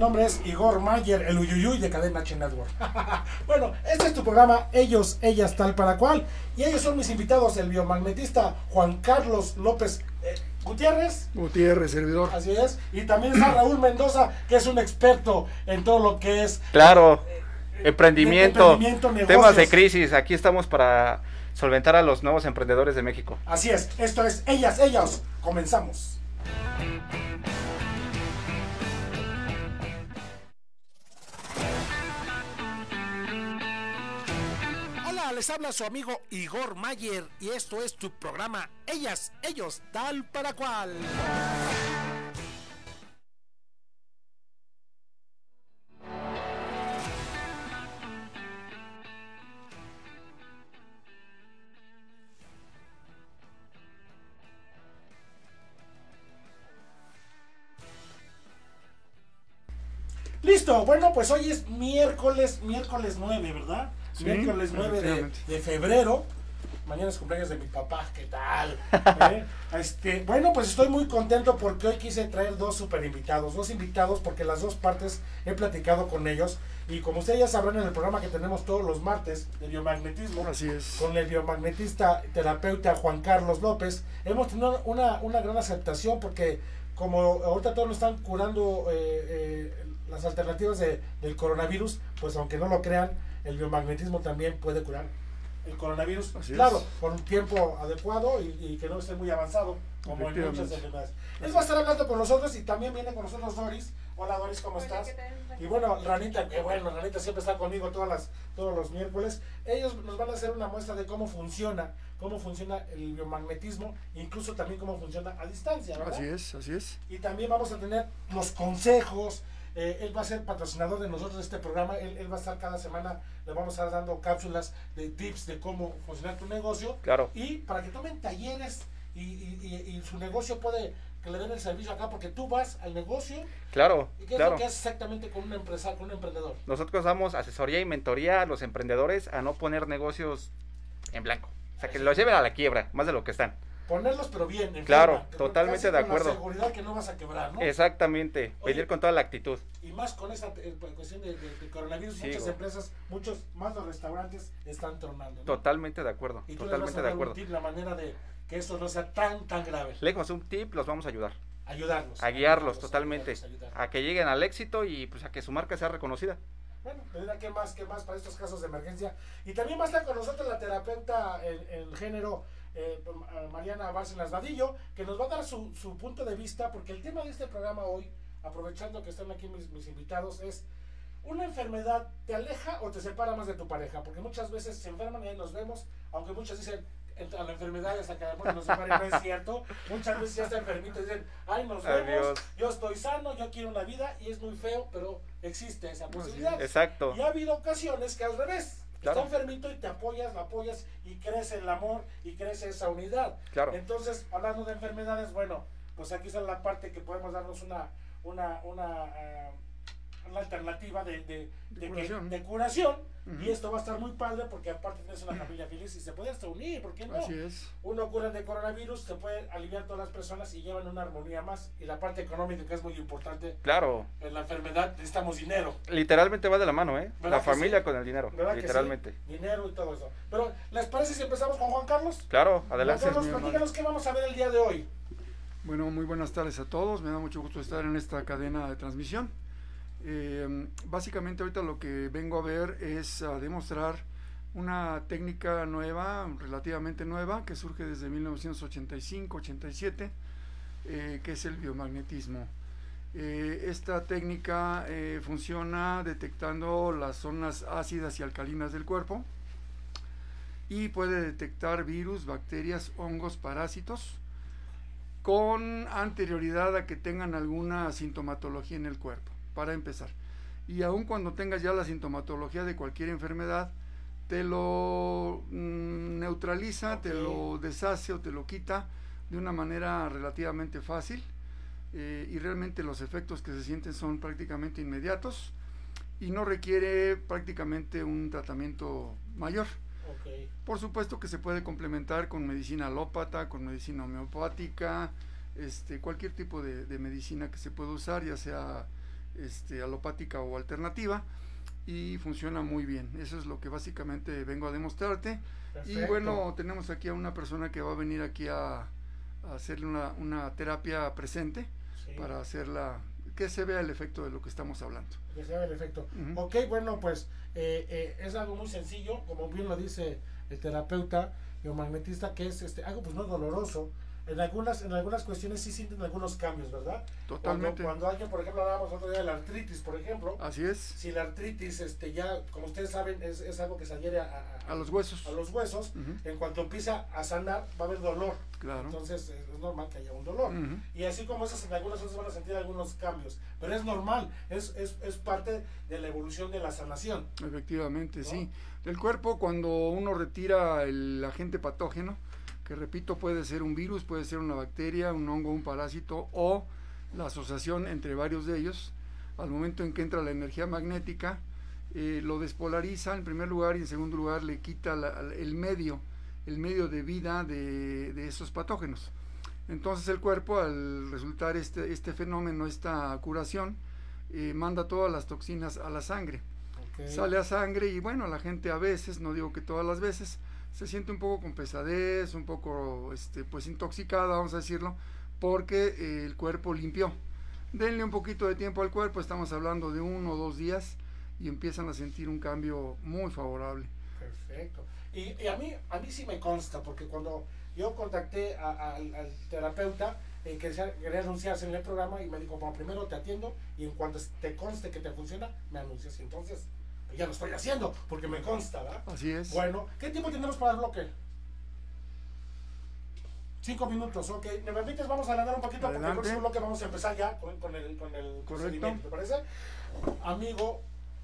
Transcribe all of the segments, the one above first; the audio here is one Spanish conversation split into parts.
Nombre es Igor Mayer, el Uyuyuy de Cadena H Network. bueno, este es tu programa, ellos, ellas, tal para cual. Y ellos son mis invitados, el biomagnetista Juan Carlos López eh, Gutiérrez. Gutiérrez, servidor. Así es. Y también está Raúl Mendoza, que es un experto en todo lo que es Claro, eh, emprendimiento, emprendimiento, temas de crisis. Aquí estamos para solventar a los nuevos emprendedores de México. Así es, esto es ellas, ellos. Comenzamos. Les habla su amigo Igor Mayer y esto es tu programa Ellas, ellos, tal para cual. Listo, bueno, pues hoy es miércoles, miércoles 9, ¿verdad? Sí, miércoles 9 de, efectivamente. de febrero. Mañana es cumpleaños de mi papá, ¿qué tal? ¿Eh? Este, bueno, pues estoy muy contento porque hoy quise traer dos super invitados, dos invitados porque las dos partes he platicado con ellos y como ustedes ya sabrán en el programa que tenemos todos los martes de biomagnetismo, Así es. con el biomagnetista terapeuta Juan Carlos López, hemos tenido una, una gran aceptación porque como ahorita todos nos están curando eh, eh, las alternativas de- del coronavirus, pues aunque no lo crean, el biomagnetismo también puede curar el coronavirus, Así claro, es. con un tiempo adecuado y, y que no esté muy avanzado, como en muchas enfermedades. Él va a estar hablando con nosotros y también viene con nosotros Doris. Hola Doris, ¿cómo estás? Y bueno, Ranita, que bueno, Ranita siempre está conmigo todas las, todos los miércoles. Ellos nos van a hacer una muestra de cómo funciona, cómo funciona el biomagnetismo, incluso también cómo funciona a distancia, ¿verdad? Así es, así es. Y también vamos a tener los consejos. Eh, él va a ser patrocinador de nosotros de este programa. Él, él va a estar cada semana, le vamos a estar dando cápsulas de tips de cómo funcionar tu negocio. Claro. Y para que tomen talleres y, y- y- y su negocio puede que le den el servicio acá, porque tú vas al negocio Claro, y qué es claro. lo que haces exactamente con un empresario, con un emprendedor. Nosotros damos asesoría y mentoría a los emprendedores a no poner negocios en blanco. O sea, que los lleven a la quiebra, más de lo que están. Ponerlos pero bien. en Claro, forma, totalmente casi de con la acuerdo. seguridad que no vas a quebrar, ¿no? Exactamente. Oye. Venir con toda la actitud. Y más con esa eh, cuestión de, de- de coronavirus, Sí, muchas empresas, muchos más los restaurantes están tronando. ¿no? Totalmente de acuerdo. Y tú les vas Totalmente de dar un acuerdo. tip, la manera de que esto no sea tan, tan grave. Lejos un tip, los vamos a ayudar. Ayudarlos. A guiarlos totalmente. ayudarlos. A que lleguen al éxito y pues a que su marca sea reconocida. Bueno. ¿qué más, qué más para estos casos de emergencia? Y también va a estar con nosotros la terapeuta en el género eh, Mariana Bárcenas Vadillo, que nos va a dar su, su punto de vista, porque el tema de este programa hoy, aprovechando que están aquí mis, mis invitados, es una enfermedad te aleja o te separa más de tu pareja, porque muchas veces se enferman y ahí nos vemos, aunque muchos dicen "Ent- a la enfermedad hasta que amor nos separe, no es cierto. Muchas veces ya está enfermito y dicen, ay, nos vemos, Adiós. yo estoy sano, yo quiero una vida, y es muy feo, pero existe esa posibilidad. Exacto. Y ha habido ocasiones que al revés. Claro. Está enfermito y te apoyas, lo apoyas y crece el amor y crece esa unidad. Claro. Entonces, hablando de enfermedades, bueno, pues aquí está la parte que podemos darnos una, una, una, ah, una alternativa de, de, De de que- curación. de curación. Ujú. Y esto va a estar muy padre porque aparte tienes una familia feliz y se puede hasta unir, ¿por qué no? Así es. Uno cura de coronavirus, se puede aliviar todas las personas y llevan una armonía más. Y la parte económica que es muy importante. Claro. En la enfermedad necesitamos dinero. Literalmente va de la mano, ¿eh? ¿Verdad La que familia sí? con el dinero. ¿Verdad que Literalmente. sí? Dinero y todo eso. Pero, ¿les parece si empezamos con Juan Carlos? Claro, Juan adelante. Carlos, mi hermano. platícanos qué vamos a ver el día de hoy. Bueno, muy buenas tardes a todos. Me da mucho gusto estar en esta cadena de transmisión. Eh, básicamente ahorita lo que vengo a ver es a demostrar una técnica nueva, relativamente nueva, que surge desde 1985-87, eh, que es el biomagnetismo. Eh, esta técnica eh, funciona detectando las zonas ácidas y alcalinas del cuerpo y puede detectar virus, bacterias, hongos, parásitos con anterioridad a que tengan alguna sintomatología en el cuerpo, para empezar. Y aun cuando tengas ya la sintomatología de cualquier enfermedad, te lo mm, neutraliza, te lo deshace o te lo quita de una manera relativamente fácil eh, y realmente los efectos que se sienten son prácticamente inmediatos y no requiere prácticamente un tratamiento mayor. Por supuesto que se puede complementar con medicina alópata, con medicina homeopática, este, cualquier tipo de, medicina que se pueda usar, ya sea este, alopática o alternativa, y funciona muy bien. Eso es lo que básicamente vengo a demostrarte. Y bueno, tenemos aquí a una persona que va a venir aquí a, hacerle una, terapia presente para hacerla que se vea el efecto de lo que estamos hablando. Que se vea el efecto. Ok, bueno, pues eh, eh, es algo muy sencillo, como bien lo dice el terapeuta biomagnetista, que es este algo pues no doloroso, en algunas, en algunas cuestiones sí sienten algunos cambios, ¿verdad? Totalmente. Cuando, alguien, por ejemplo, hablábamos otro día de la artritis, por ejemplo. Así es. Si la artritis, este, ya, como ustedes saben, es, es algo que se adhiere a, a, los huesos. A los huesos. En cuanto empieza a sanar, va a haber dolor. Claro. Entonces es normal que haya un dolor. Y así como esas, en algunas veces van a sentir algunos cambios. Pero es normal, es, es, es parte de la evolución de la sanación. Efectivamente, sí. Del cuerpo, cuando uno retira el agente patógeno, que repito, puede ser un virus, puede ser una bacteria, un hongo, un parásito o la asociación entre varios de ellos. Al momento en que entra la energía magnética, eh, lo despolariza en primer lugar y en segundo lugar le quita el medio, el medio de vida de, esos patógenos. Entonces el cuerpo, al resultar este, este fenómeno, esta curación, eh, manda todas las toxinas a la sangre. Sale a sangre y bueno, la gente a veces, no digo que todas las veces, se siente un poco con pesadez, un poco este, pues intoxicada, vamos a decirlo, porque eh, el cuerpo limpió. Denle un poquito de tiempo al cuerpo, estamos hablando de uno o dos días y empiezan a sentir un cambio muy favorable. Perfecto. Y, a, mí, a mí sí me consta, porque cuando yo contacté al terapeuta, eh, quería, quería, anunciarse en el programa y me dijo, bueno, primero te atiendo y en cuanto te conste que te funciona, me anuncias. Y entonces ya lo estoy haciendo, porque me consta, ¿verdad? Así es. Bueno, ¿qué tiempo tenemos para el bloque? Cinco minutos, ok. ¿Me permites? Vamos a adelantar un poquito porque el próximo bloque vamos a empezar ya con, con el, con el procedimiento, ¿te parece? Amigo,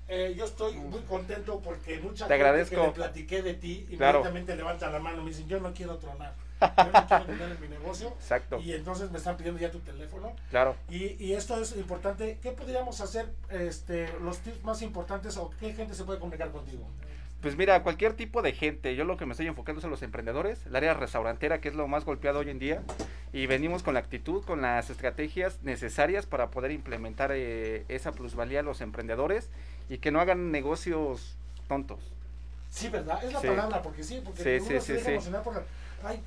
eh, yo estoy muy contento porque mucha Te gente agradezco. que le platiqué de ti inmediatamente levanta la mano y me dicen, yo no quiero tronar. Yo no quiero tener en mi negocio. Exacto. Y entonces me están pidiendo ya tu teléfono. Claro. Y, y esto es importante. ¿Qué podríamos hacer, este, los tips más importantes o qué gente se puede comunicar contigo? Pues mira, cualquier tipo de gente, yo lo que me estoy enfocando son los emprendedores, el área restaurantera que es lo más golpeado hoy en día y venimos con la actitud, con las estrategias necesarias para poder implementar eh, esa plusvalía a los emprendedores y que no hagan negocios tontos. Sí, ¿verdad? Es la palabra, porque sí, porque sí, uno se deja emocionar porque ay,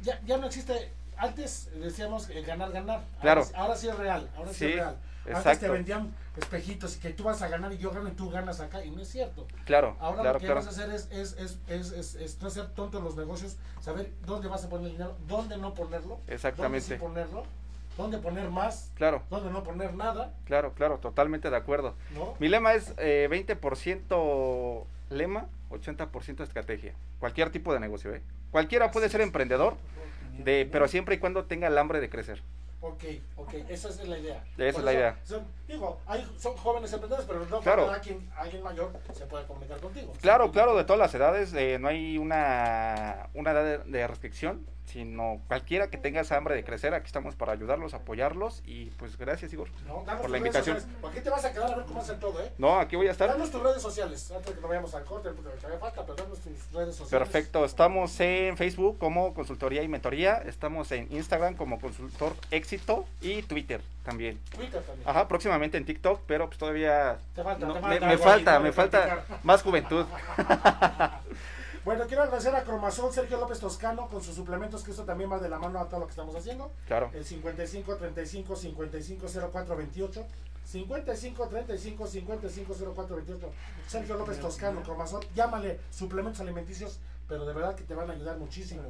ya, ya no existe, antes decíamos ganar, ganar, claro. ahora, sí es real, ahora sí, es real. Antes te vendían espejitos y que tú vas a ganar y yo gano y tú ganas acá y no es cierto. Claro. Ahora lo que vas a hacer es, es, es, es, es, no ser tonto en los negocios, saber dónde vas a poner el dinero, dónde no ponerlo, Exactamente. dónde sí ponerlo dónde poner más, claro. dónde no poner nada. Claro, claro, totalmente de acuerdo. Mi lema es eh, 20% lema, 80% estrategia. Cualquier tipo de negocio, ¿eh? Cualquiera puede ser emprendedor, de, pero siempre y cuando tenga el hambre de crecer. Ok, ok, esa es la idea. Esa es la idea. digo, hay, son jóvenes emprendedores, pero no claro. alguien, alguien mayor se puede comunicar contigo. Claro, claro, de todas las edades, eh, no hay una, una edad de restricción sino cualquiera que tenga esa hambre de crecer, aquí estamos para ayudarlos, apoyarlos y pues gracias Igor por la invitación. Aquí te vas a quedar a ver cómo hacer todo, ¿eh? No, aquí voy a estar. Danos tus redes sociales, antes de que no vayamos al corte, todavía falta, pero danos tus redes sociales. Perfecto, estamos en Facebook como Consultoría y Mentoría, estamos en Instagram como Consultor Éxito y Twitter también. Twitter también. Ajá, próximamente en TikTok, pero pues todavía te falta, no, te falta, me, falta, me falta más juventud. Bueno, quiero agradecer a Cromazón Sergio López Toscano con sus suplementos, que esto también va de la mano a todo lo que estamos haciendo. Claro. El 55 35 55 04 28. 55 35 55 04 28. Sergio López Toscano, Cromazón. Llámale suplementos alimenticios pero de verdad que te van a ayudar muchísimo.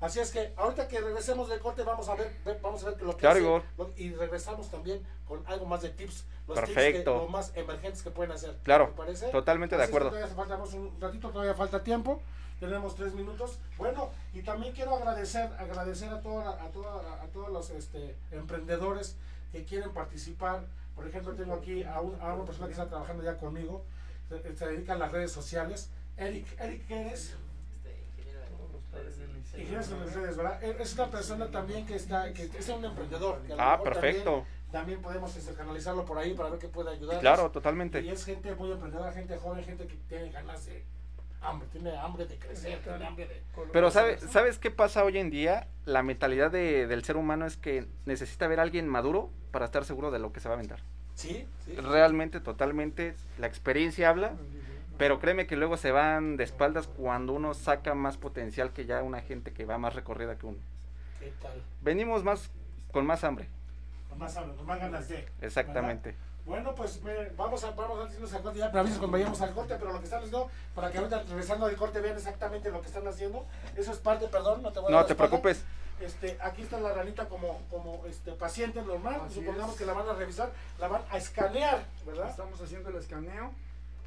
Así es que ahorita que regresemos del corte vamos a ver, ve- vamos a ver lo que Claro, hace, lo- y regresamos también con algo más de tips, los Perfecto. tips que, lo más emergentes que pueden hacer. Claro, ¿Te parece? totalmente de Así acuerdo. todavía faltamos un ratito, todavía falta tiempo. Tenemos tres minutos. Bueno, y también quiero agradecer, agradecer a toda, a toda, a todos los este, emprendedores que quieren participar. Por ejemplo, tengo aquí a, un- a una persona que está trabajando ya conmigo, se, se dedica a las redes sociales. Eric, Eric, ¿qué eres? Ingenieros E- Es una persona también que está, que es un emprendedor. que Ah, perfecto. También, también podemos este, canalizarlo por ahí para ver qué puede ayudar. Claro, Y totalmente. es gente muy emprendedora, gente joven, gente que tiene ganas de hambre, tiene hambre de crecer, tiene hambre de... Pero ¿sabes, ¿sabes qué pasa hoy en día? La mentalidad de- del ser humano es que necesita ver a alguien maduro para estar seguro de lo que se va a aventar. Sí, sí. Realmente, totalmente, la experiencia habla, pero créeme que luego se van de espaldas cuando uno saca más potencial que ya una gente que va más recorrida que uno. ¿Qué tal? Venimos más con más hambre, Con más hambre, con más ganas de... exactamente. ¿verdad? Bueno, pues miren, vamos a vamos a irnos al corte ya, pero avisos cuando vayamos al corte, pero lo que están haciendo, para que ahorita regresando del corte vean exactamente lo que están haciendo. Eso es parte, perdón, no te voy a No te espalda. preocupes, Este, aquí está la ranita como, como este, paciente normal, Así supongamos es. que la van a revisar, la van a escanear, ¿verdad? Estamos haciendo el escaneo.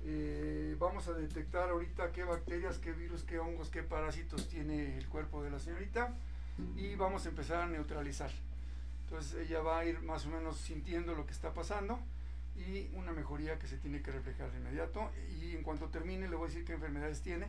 Eh, vamos a detectar ahorita qué bacterias, qué virus, qué hongos, qué parásitos tiene el cuerpo de la señorita y vamos a empezar a neutralizar. Entonces ella va a ir más o menos sintiendo lo que está pasando y una mejoría que se tiene que reflejar de inmediato. Y en cuanto termine le voy a decir qué enfermedades tiene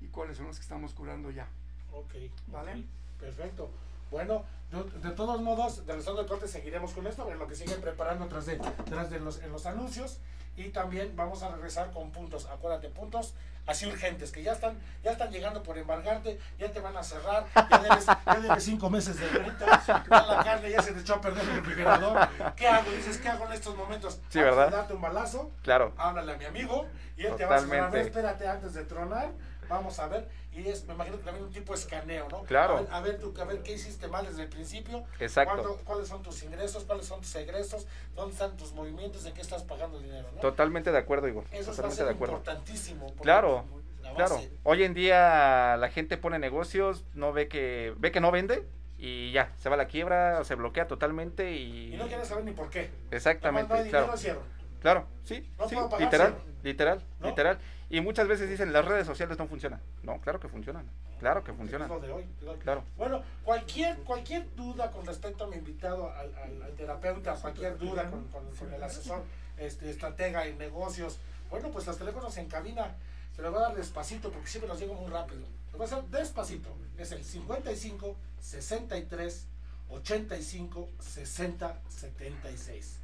y cuáles son las que estamos curando ya. Ok, ¿Vale? perfecto. Bueno, de, de todos modos, de regresando del corte seguiremos con esto, en lo que siguen preparando tras de, tras de los, en los anuncios. Y también vamos a regresar con puntos, acuérdate, puntos así urgentes, que ya están, ya están llegando por embargarte, ya te van a cerrar, ya debes, ya debes cinco meses de renta, ya la carne ya se te echó a perder el refrigerador. ¿Qué hago? Dices, ¿qué hago en estos momentos? Sí, ¿verdad? darte un balazo, claro. háblale a mi amigo y él te va a decir, Totalmente. espérate antes de tronar, vamos a ver, y es, me imagino que también un tipo de escaneo, ¿no? Claro. A ver, a ver, tú, a ver qué hiciste mal desde el principio, Exacto. cuáles son tus ingresos, cuáles son tus egresos, dónde están tus movimientos, en qué estás pagando dinero, ¿no? Totalmente de acuerdo, Igor. Eso va a Totalmente ser de acuerdo. importantísimo. Claro, la claro. Hoy en día la gente pone negocios, no ve que ve que no vende y ya, se va a la quiebra, o se bloquea totalmente y, Y no quieres saber ni por qué. exactamente, no claro. dinero, cierro. Claro, sí, No sí, literal, literal, ¿No? literal. Y muchas veces dicen las redes sociales no funcionan. No, claro que funcionan. Claro que funcionan. lo de hoy, de hoy. Claro. Bueno, cualquier, cualquier duda con respecto a mi invitado, al, al- al terapeuta, cualquier duda con, con- con el asesor, este, estratega en negocios, bueno, pues los teléfonos en cabina, se los voy a dar despacito porque siempre los llego muy rápido. Lo voy a hacer despacito. Es el 55 63 85 60 76.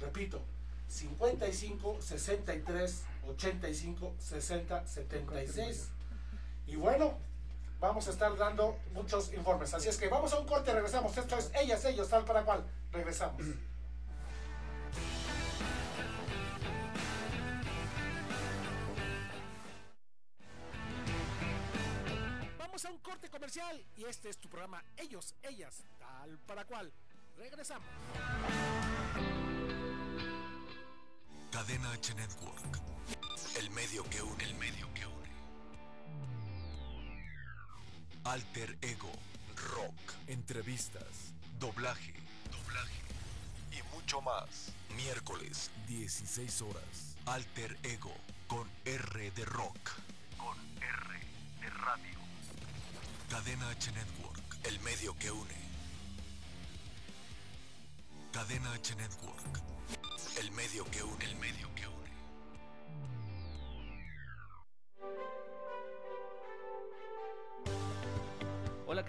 Repito, 55 63 85 60 76. Y bueno, vamos a estar dando muchos informes. Así es que vamos a un corte, regresamos. Esto es Ellas, Ellos, tal para cual. Regresamos. Vamos a un corte comercial y este es tu programa Ellos, Ellas, tal para cual. Regresamos. Cadena H Network. El medio que une. El medio que une. Alter Ego. Rock. Entrevistas. Doblaje. Doblaje. Y mucho más. Miércoles, 16 horas. Alter Ego. Con R de Rock. Con R de Radio. Cadena H Network. El medio que une. Cadena H Network. El medio que une, el medio que une.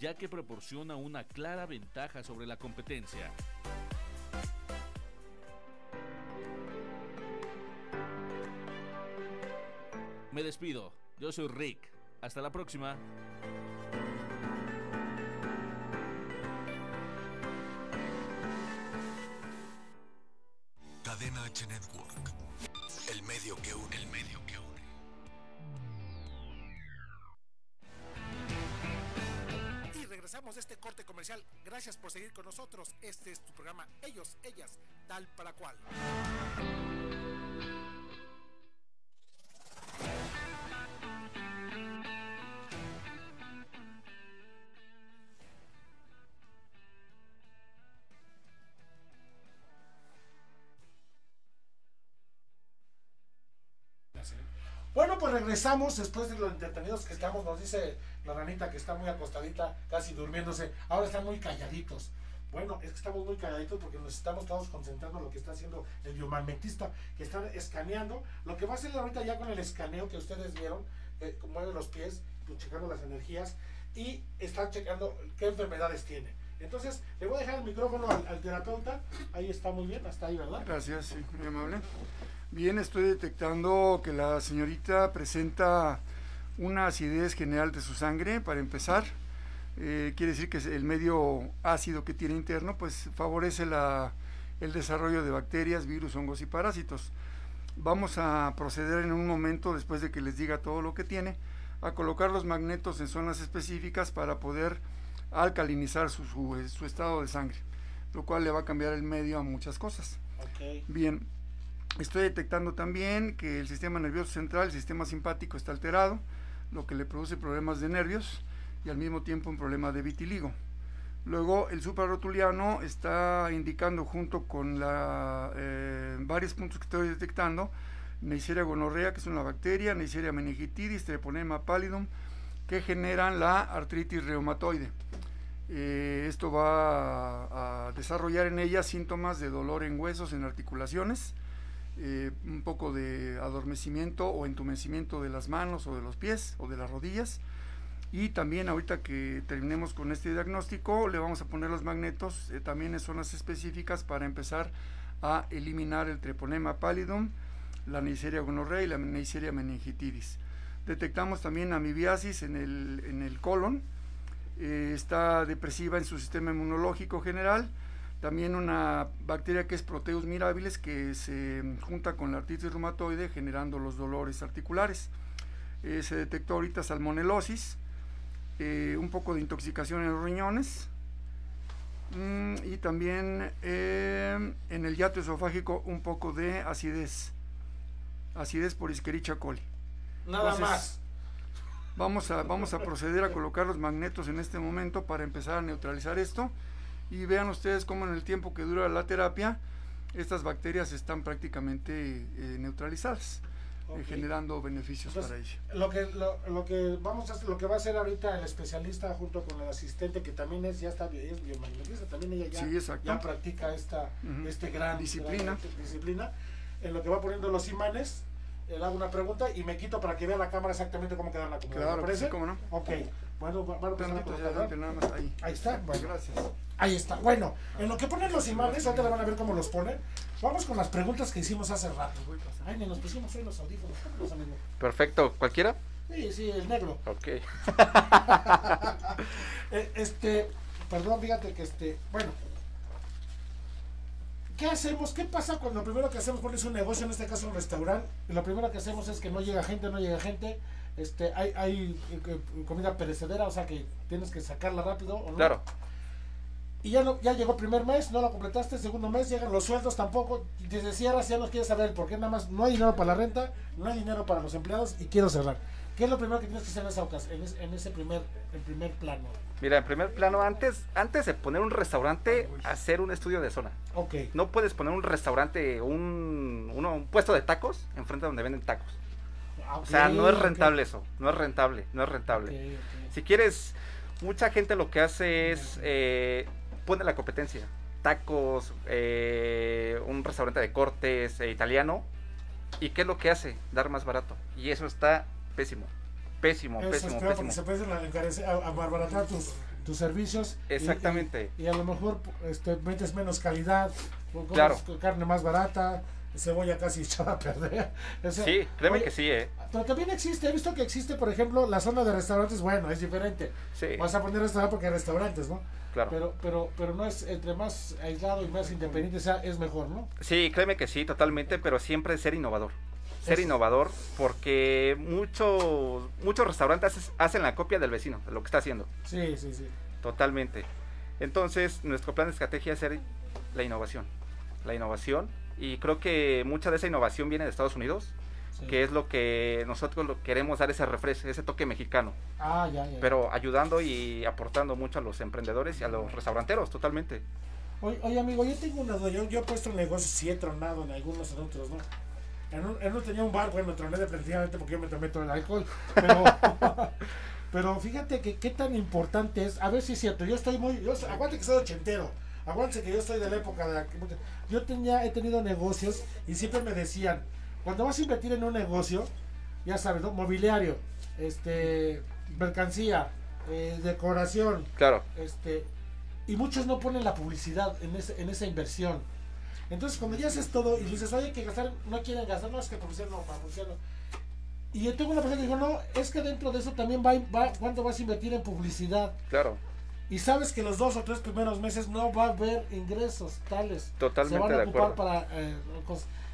ya que proporciona una clara ventaja sobre la competencia. Me despido, yo soy Rick. Hasta la próxima. Cadena H Network. El medio que une, el medio de este corte comercial. Gracias por seguir con nosotros. Este es tu programa Ellos, Ellas, tal para cual. Regresamos después de los entretenidos que estamos. Nos dice la ranita que está muy acostadita, casi durmiéndose. Ahora están muy calladitos. Bueno, es que estamos muy calladitos porque nos estamos todos concentrando en lo que está haciendo el biomagnetista, que está escaneando. Lo que va a hacer ahorita ya con el escaneo que ustedes vieron, eh, mueve los pies, pues, checando las energías y está checando qué enfermedades tiene. Entonces, le voy a dejar el micrófono al, al terapeuta. Ahí está muy bien, hasta ahí, ¿verdad? Gracias, sí, muy amable. Bien, estoy detectando que la señorita presenta una acidez general de su sangre, para empezar. Eh, quiere decir que el medio ácido que tiene interno pues favorece la, el desarrollo de bacterias, virus, hongos y parásitos. Vamos a proceder en un momento, después de que les diga todo lo que tiene, a colocar los magnetos en zonas específicas para poder alcalinizar su, su, su estado de sangre, lo cual le va a cambiar el medio a muchas cosas. Bien, estoy detectando también que el sistema nervioso central, el sistema simpático está alterado, lo que le produce problemas de nervios y al mismo tiempo un problema de vitiligo. Luego el suprarrotuliano está indicando junto con la, eh, varios puntos que estoy detectando, Neisseria gonorrea, que es una bacteria, Neisseria meningitidis, Treponema pallidum, que generan la artritis reumatoide. Eh, esto va a, a, desarrollar en ella síntomas de dolor en huesos, en articulaciones, eh, un poco de adormecimiento o entumecimiento de las manos o de los pies o de las rodillas. Y también ahorita que terminemos con este diagnóstico, le vamos a poner los magnetos eh, también en zonas específicas para empezar a eliminar el treponema pallidum, la Neisseria gonorrea y la Neisseria meningitidis. Detectamos también amibiasis en el, en el colon, eh, está depresiva en su sistema inmunológico general, también una bacteria que es Proteus mirabilis que se junta con la artritis reumatoide generando los dolores articulares. Eh, se detectó ahorita salmonelosis, eh, un poco de intoxicación en los riñones mm, y también eh, en el yato esofágico un poco de acidez, acidez por Escherichia coli. Nada Entonces, más. Vamos a, vamos a proceder a colocar los magnetos en este momento para empezar a neutralizar esto y vean ustedes cómo en el tiempo que dura la terapia estas bacterias están prácticamente eh, neutralizadas. Okay. Eh, generando beneficios para ella. Lo que, lo, lo, que vamos a lo que va a hacer ahorita el especialista junto con el asistente que también es ya está es biomagnetista, también ella ya, sí, ya practica esta uh -huh. este gran disciplina. Gran, disciplina en lo que va poniendo los imanes. Le hago una pregunta y me quito para que vea la cámara exactamente cómo quedan la comunidad. Claro, ¿Me parece? Sí, cómo no. Ok. Bueno, vamos a empezar a adelante, nada más ahí. Ahí está. Bueno, gracias. Ahí está. Bueno, en lo que ponen los imanes, ahorita le van a ver cómo los ponen. Vamos con las preguntas que hicimos hace rato. Ay, ni nos pusimos hoy los audífonos. Perfecto. ¿Cualquiera? Sí, sí, el negro. Ok. este, perdón, fíjate que este, bueno. ¿Qué hacemos? ¿Qué pasa cuando lo primero que hacemos pones un negocio, en este caso un restaurante? Y lo primero que hacemos es que no llega gente, no llega gente. Este, hay, hay comida perecedera, o sea que tienes que sacarla rápido. ¿o no? Claro. y ya no, ya llegó el primer mes, no lo completaste, segundo mes llegan los sueldos tampoco, desde cierras ya no quieres saber por qué nada más no hay dinero para la renta, no hay dinero para los empleados y quiero cerrar. ¿Qué es lo primero que tienes que hacer en, esa ocasión, en, ese primer, en primer plano? Mira, en primer plano, antes, antes de poner un restaurante, hacer un estudio de zona. Ok. No puedes poner un restaurante, un, uno, un puesto de tacos enfrente donde venden tacos. Ah, o sea, no es rentable eso, no es rentable, no es rentable. Si quieres, mucha gente lo que hace es eh, pone la competencia. Tacos, eh, un restaurante de cortes eh, italiano. ¿Y qué es lo que hace? Dar más barato. Y eso está pésimo. Pésimo, Eso es pésimo, peor pésimo. porque se pueden encarecer, a, tus, tus servicios. Exactamente. Y, y a lo mejor este, metes menos calidad, Claro. carne más barata, cebolla casi echada a perder. O sea, Sí, créeme oye, que sí, ¿eh? Pero también existe, he visto que existe, por ejemplo, la zona de restaurantes, bueno, es diferente. Sí, Vas a poner restaurante porque hay restaurantes, ¿no? claro. Pero, pero, pero no es, entre más aislado y más independiente sea, es mejor, ¿no? Sí, créeme que sí, totalmente, pero siempre ser innovador. Ser innovador porque muchos muchos restaurantes hacen la copia del vecino, de lo que está haciendo. Sí, sí, sí. Totalmente. Entonces, nuestro plan de estrategia es ser la innovación. La innovación. Y creo que mucha de esa innovación viene de Estados Unidos, sí. que es lo que nosotros lo queremos dar ese refresco, ese toque mexicano. Ah, ya, ya. Pero ayudando y aportando mucho a los emprendedores y a los restauranteros, totalmente. Oye, oye, amigo, yo tengo una duda. Yo, yo he puesto negocios y he tronado en algunos, en otros, ¿no? En un, en uno tenía un bar, bueno, troné definitivamente porque yo me tomé todo el alcohol. Pero, pero fíjate que qué tan importante es. A ver si es cierto. Yo estoy muy. Yo, aguante que soy ochentero. Aguante que yo estoy de la época de la. Yo tenía, he tenido negocios y siempre me decían: cuando vas a invertir en un negocio, ya sabes, ¿no? Mobiliario, este, mercancía, eh, decoración, Claro, este y muchos no ponen la publicidad en, ese- en esa inversión. Entonces, cuando ya haces todo y dices, oye, hay que gastar, no quieren gastar, no, es que publicidad no, para publicidad no. Y yo tengo una persona que dijo, no, es que dentro de eso también va, va cuánto vas a invertir en publicidad. claro. Y sabes que los dos o tres primeros meses no va a haber ingresos tales. Totalmente Se van a de ocupar acuerdo. para eh.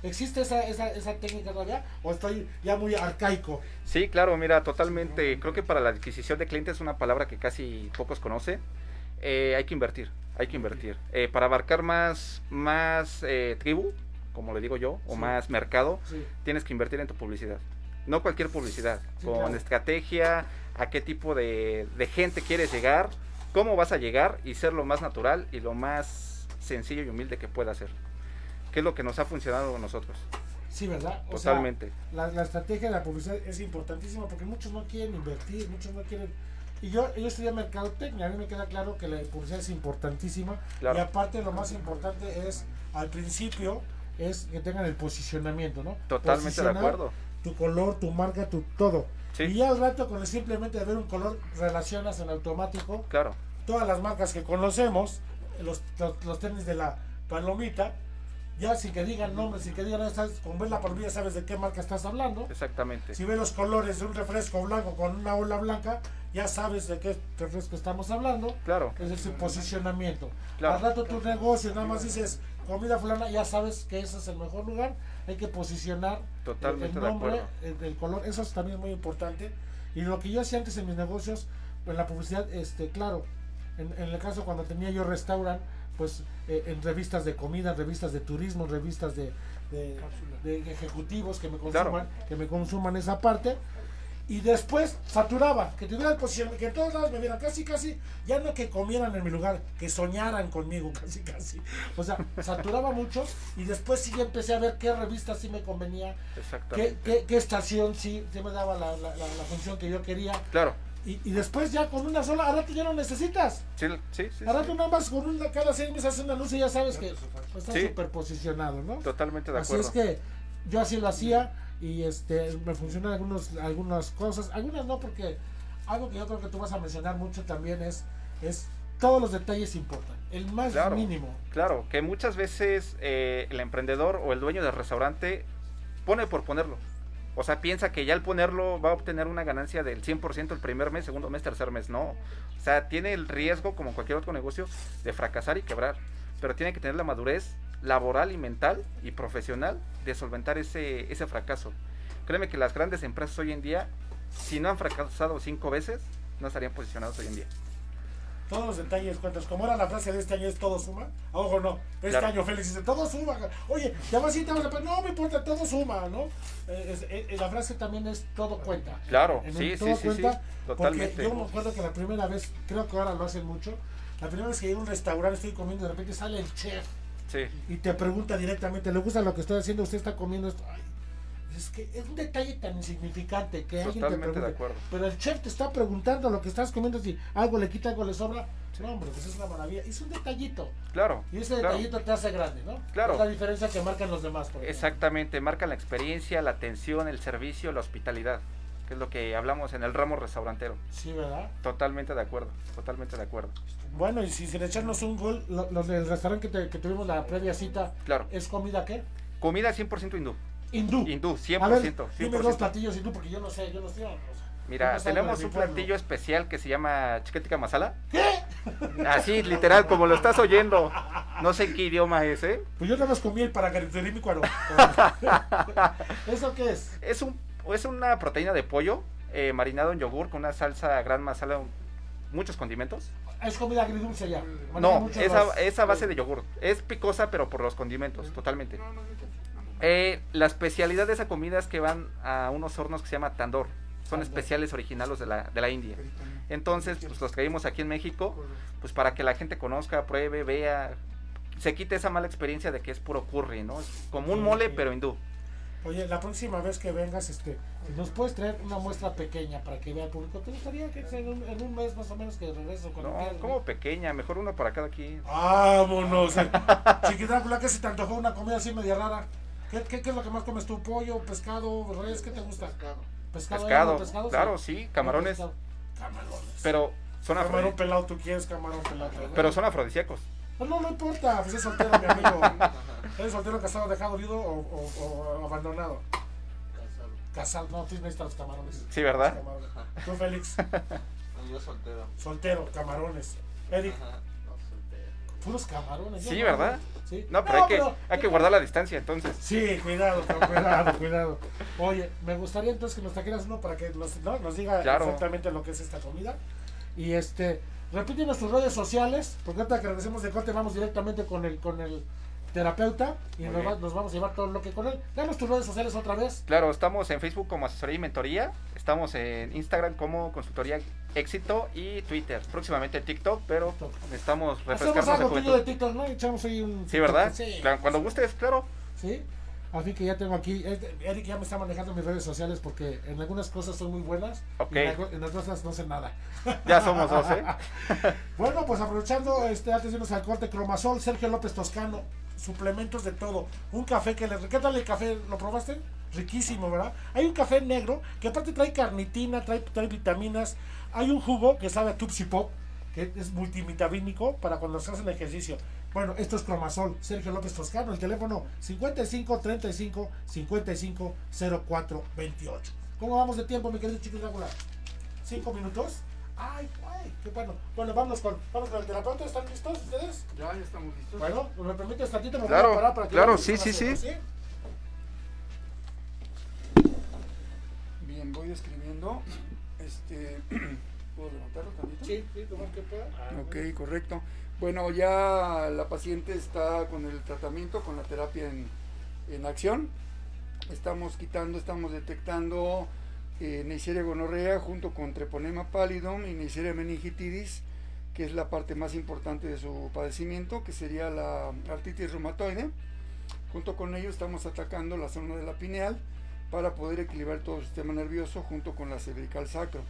¿Existe esa, esa, esa técnica todavía? ¿O estoy ya muy arcaico? Sí, claro, mira, totalmente. Creo que para la adquisición de clientes es una palabra que casi pocos conocen. Eh, hay que invertir, hay que invertir. Eh, para abarcar más, más eh, tribu, como le digo yo, o Sí. más mercado, Sí. tienes que invertir en tu publicidad. No cualquier publicidad, con claro. estrategia, a qué tipo de, de gente quieres llegar, cómo vas a llegar y ser lo más natural y lo más sencillo y humilde que pueda ser. Que es lo que nos ha funcionado a nosotros. Sí, ¿verdad? O sea, Totalmente. la, la estrategia de la publicidad es importantísima porque muchos no quieren invertir, muchos no quieren... Y yo, yo estudié mercadotecnia, a mí me queda claro que la publicidad es importantísima. Claro. Y aparte lo más importante es, al principio, es que tengan el posicionamiento, ¿no? Totalmente de acuerdo. Tu color, tu marca, tu todo. Sí. Y ya al rato con el simplemente de ver un color relacionas en automático Claro, todas las marcas que conocemos, los, los, los tenis de la palomita, ya sin que digan nombres, sin que digan sabes, con ver la palomita sabes de qué marca estás hablando. exactamente. Si ves los colores de un refresco blanco con una ola blanca, ya sabes de qué refresco estamos hablando. Claro, Es decir, posicionamiento. Claro. Al rato tu negocio, nada más dices comida fulana, ya sabes que ese es el mejor lugar. Hay que posicionar Totalmente el de nombre, acuerdo. el, el color, eso es también muy importante. Y lo que yo hacía antes en mis negocios, en la publicidad, este, claro, en, en el caso cuando tenía yo restaurant, pues eh, en revistas de comida, revistas de turismo, revistas de, de- de ejecutivos que me Claro. consuman, que me consuman esa parte. Y después saturaba, que tuviera el posicionamiento, que en todos lados me vieran casi, casi, ya no que comieran en mi lugar, que soñaran conmigo, casi, casi. O sea, saturaba mucho y después sí ya empecé a ver qué revista sí me convenía, qué, qué, qué estación sí, sí me daba la, la, la- la función que yo quería. Claro. Y, y después ya con una sola, a rato ya no necesitas. Sí, sí, sí, A rato sí. nada más con una, cada seis meses hace un anuncio y ya sabes que pues, está Sí. súper posicionado, ¿no? Totalmente de Así acuerdo. es que yo así lo hacía y este me funcionan algunos, algunas cosas, algunas no porque algo que yo creo que tú vas a mencionar mucho también es, es todos los detalles importan, el más Claro. mínimo. Claro, que muchas veces eh, el emprendedor o el dueño del restaurante pone por ponerlo. O sea, piensa que ya al ponerlo va a obtener una ganancia del 100% el primer mes, segundo mes, tercer mes. No. O sea, tiene el riesgo, como cualquier otro negocio, de fracasar y quebrar. Pero tiene que tener la madurez laboral y mental y profesional de solventar ese, ese fracaso. Créeme que las grandes empresas hoy en día, si no han fracasado cinco veces, no estarían posicionados hoy en día. Todos los detalles cuentas. Como era la frase de este año, es todo suma. Ojo, no. Este año Félix dice, todo suma. Oye, ya vas a ir, no me importa, todo suma, ¿no? Eh, eh, la frase también es todo cuenta. Claro, sí, sí, sí, Totalmente. Porque yo me acuerdo que la primera vez, creo que ahora lo hacen mucho, la primera vez que llegué a un restaurante, estoy comiendo, de repente sale el chef. Sí. Y te pregunta directamente, ¿le gusta lo que estoy haciendo? ¿Usted está comiendo esto? es que es un detalle tan insignificante que alguien te pregunte. De acuerdo. Pero el chef te está preguntando lo que estás comiendo, si algo le quita, algo le sobra. No, hombre, pues es una maravilla. Es un detallito. Claro. Y ese detallito te hace grande, ¿no? Claro. Es la diferencia que marcan los demás. Exactamente, marcan la experiencia, la atención, el servicio, la hospitalidad que es lo que hablamos en el ramo restaurantero. Sí, ¿verdad? Totalmente de acuerdo, totalmente de acuerdo. Bueno, y si sin echarnos un gol, los del restaurante que, que, tuvimos la previa cita, claro. ¿es comida qué? Comida 100% hindú. Hindú. Hindú, 100%. A ver, dime dos platillos hindú porque yo no sé, yo no sé. Mira, tenemos un platillo especial que se llama chiquetica masala. ¿Qué? Así, literal, como lo estás oyendo. No sé qué idioma es, ¿eh? Pues yo nada más comí el para mi cuero. ¿Eso qué es? Es, un, es una proteína de pollo eh, marinado en yogur con una salsa gran masala, muchos condimentos. Es comida agridulce ya. no, esa, esa base de yogur. Es picosa, pero por los condimentos, totalmente. Eh, la especialidad de esa comida es que van a unos hornos que se llama tandoor. Son especiales originales de la, de la India. Entonces, pues los traímos aquí en México, pues para que la gente conozca, pruebe, vea, se quite esa mala experiencia de que es puro curry, ¿no? Es como un mole, pero hindú. Oye, la próxima vez que vengas, este, nos puedes traer una muestra pequeña para que vea el público. ¿Te gustaría que en un, en un mes más o menos que regreso con No, como pequeña, mejor uno para cada quien. Vámonos. Chiquita, ¿qué se te antojó una comida así media rara? ¿Qué, qué, qué es lo que más comes tú? ¿Pollo, pescado, res? ¿Qué te gusta? Pescado. Pescado, pescado claro, sí, camarones. Camarones. Pero son Camarón pelado, tú quieres camarón pelado. Pero son afrodisíacos. No, no, no importa, pues es soltero, mi amigo. ¿Eres soltero, casado, dejado, viudo o, o, o abandonado? Casado. Casado, no, tú necesitas los camarones. Sí, ¿verdad? Tú, Félix. Yo soltero. Soltero, camarones. Eric. Puros camarones. Sí, ¿verdad? No, pero, hay, que, hay que guardar la distancia entonces. Sí, cuidado, cuidado, cuidado. Oye, me gustaría entonces que nos trajeras uno para que nos, ¿no? nos diga exactamente lo que es esta comida. Y este, repite tus redes sociales, porque ahorita que regresemos de corte vamos directamente con el, con el terapeuta y nos, nos, vamos a llevar todo lo que con él. Danos tus redes sociales otra vez. Claro, estamos en Facebook como Asesoría y Mentoría, estamos en Instagram como Consultoría Éxito y Twitter, próximamente TikTok, pero estamos refrescando Hacemos de TikTok, ¿no? Echamos ahí un... Sí, ¿verdad? Sí. cuando gustes, claro. Sí. Así que ya tengo aquí, Eric ya me está manejando mis redes sociales porque en algunas cosas son muy buenas y en, otras no sé nada. Ya somos dos, ¿eh? bueno, pues aprovechando, este, antes de irnos al corte, Cromasol, Sergio López Toscano, suplementos de todo. Un café que le... ¿Qué tal el café? ¿Lo probaste? Riquísimo, ¿verdad? Hay un café negro que aparte trae carnitina, trae, trae vitaminas. Hay un jugo que sabe a Tupsi Pop, que es multivitamínico para cuando se hacen ejercicio. Bueno, esto es Cromasol, Sergio López Toscano, el teléfono 55 35 55 04 28. ¿Cómo vamos de tiempo, mi querido chico regular? ¿Cinco minutos? Ay, ay, qué bueno. Bueno, vamos con, vamos con el terapeuta. ¿Están listos ustedes? Ya, ya estamos listos. Bueno, ¿me permites tantito? Me claro, voy a parar para que claro, sí, sí, sí, Bien, voy escribiendo. Este, ¿Puedo levantarlo tantito? Sí, sí, lo más que pueda. Ah, ok, correcto. Bueno, ya la paciente está con el tratamiento, con la terapia en, en acción. Estamos quitando, estamos detectando eh, Neisseria gonorrea junto con Treponema pallidum y Neisseria meningitidis, que es la parte más importante de su padecimiento, que sería la artritis reumatoide. Junto con ello estamos atacando la zona de la pineal para poder equilibrar todo el sistema nervioso junto con la cervical sacro.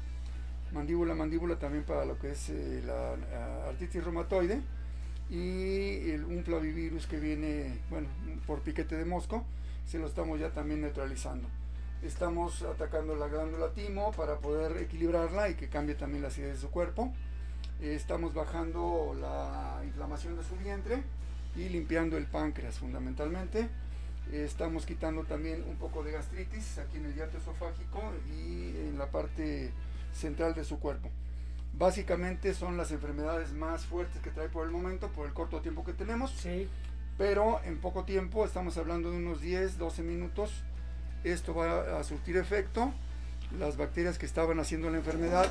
Mandíbula, mandíbula también para lo que es eh, la, artritis reumatoide y el, un flavivirus que viene, bueno, por piquete de mosco, se lo estamos ya también neutralizando estamos atacando la glándula timo para poder equilibrarla y que cambie también la acidez de su cuerpo. Eh, estamos bajando la inflamación de su vientre y limpiando el páncreas fundamentalmente. Eh, estamos quitando también un poco de gastritis aquí en el diato esofágico y en la parte central de su cuerpo. Básicamente son las enfermedades más fuertes que trae por el momento, por el corto tiempo que tenemos. Sí. Pero en poco tiempo, estamos hablando de unos 10, 12 minutos, esto va a surtir efecto, las bacterias que estaban haciendo la enfermedad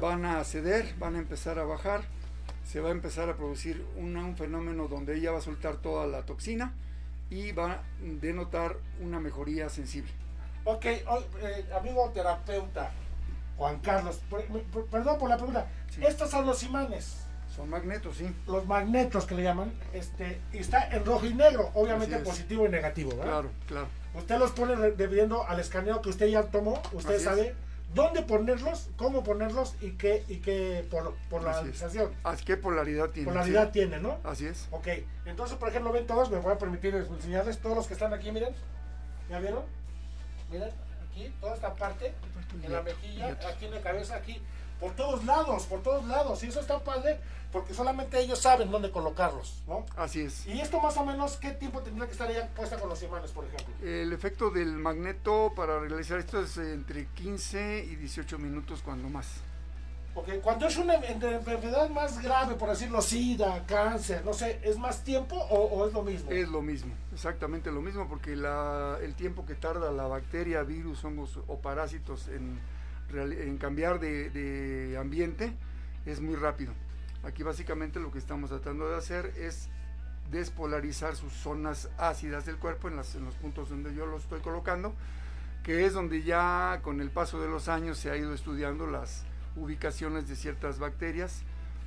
van a ceder, van a empezar a bajar se va a empezar a producir una- un fenómeno donde ella va a soltar toda la toxina y va a denotar una mejoría sensible. Ok, eh, amigo terapeuta, Juan Carlos, per- per- perdón por la pregunta. Sí. Estos son los imanes, Son magnetos, sí. los magnetos que le llaman, este, y está en rojo y negro, obviamente Así positivo y negativo, ¿verdad? Claro, claro. Usted los pone debiendo al escaneo que usted ya tomó, usted Así sabe es. dónde ponerlos, cómo ponerlos y qué, y qué por, Así es. polarización, Ah, ¿Qué polaridad tiene? polaridad Sí. tiene, ¿no? Así es. Ok, entonces por ejemplo ven todos, me voy a permitir enseñarles todos los que están aquí, miren, ¿ya vieron? Miren, aquí, toda esta parte, en la mejilla, aquí en la cabeza, aquí, por todos lados, por todos lados, y eso está padre, porque solamente ellos saben dónde colocarlos, ¿no? Así es. Y esto más o menos, ¿qué tiempo tendría que estar ya puesta con los imanes, por ejemplo? El efecto del magneto para realizar esto es entre 15 y 18 minutos cuando más. Ok, cuando es una en- enfermedad más grave, por decirlo, SIDA, cáncer, no sé, ¿es más tiempo o, es lo mismo? Es lo mismo, exactamente lo mismo, porque el tiempo que tarda la bacteria, virus, hongos o parásitos en, cambiar de, de ambiente es muy rápido. Aquí básicamente lo que estamos tratando de hacer es despolarizar sus zonas ácidas del cuerpo en, las- en los puntos donde yo lo estoy colocando, que es donde ya con el paso de los años se ha ido estudiando las ubicaciones de ciertas bacterias,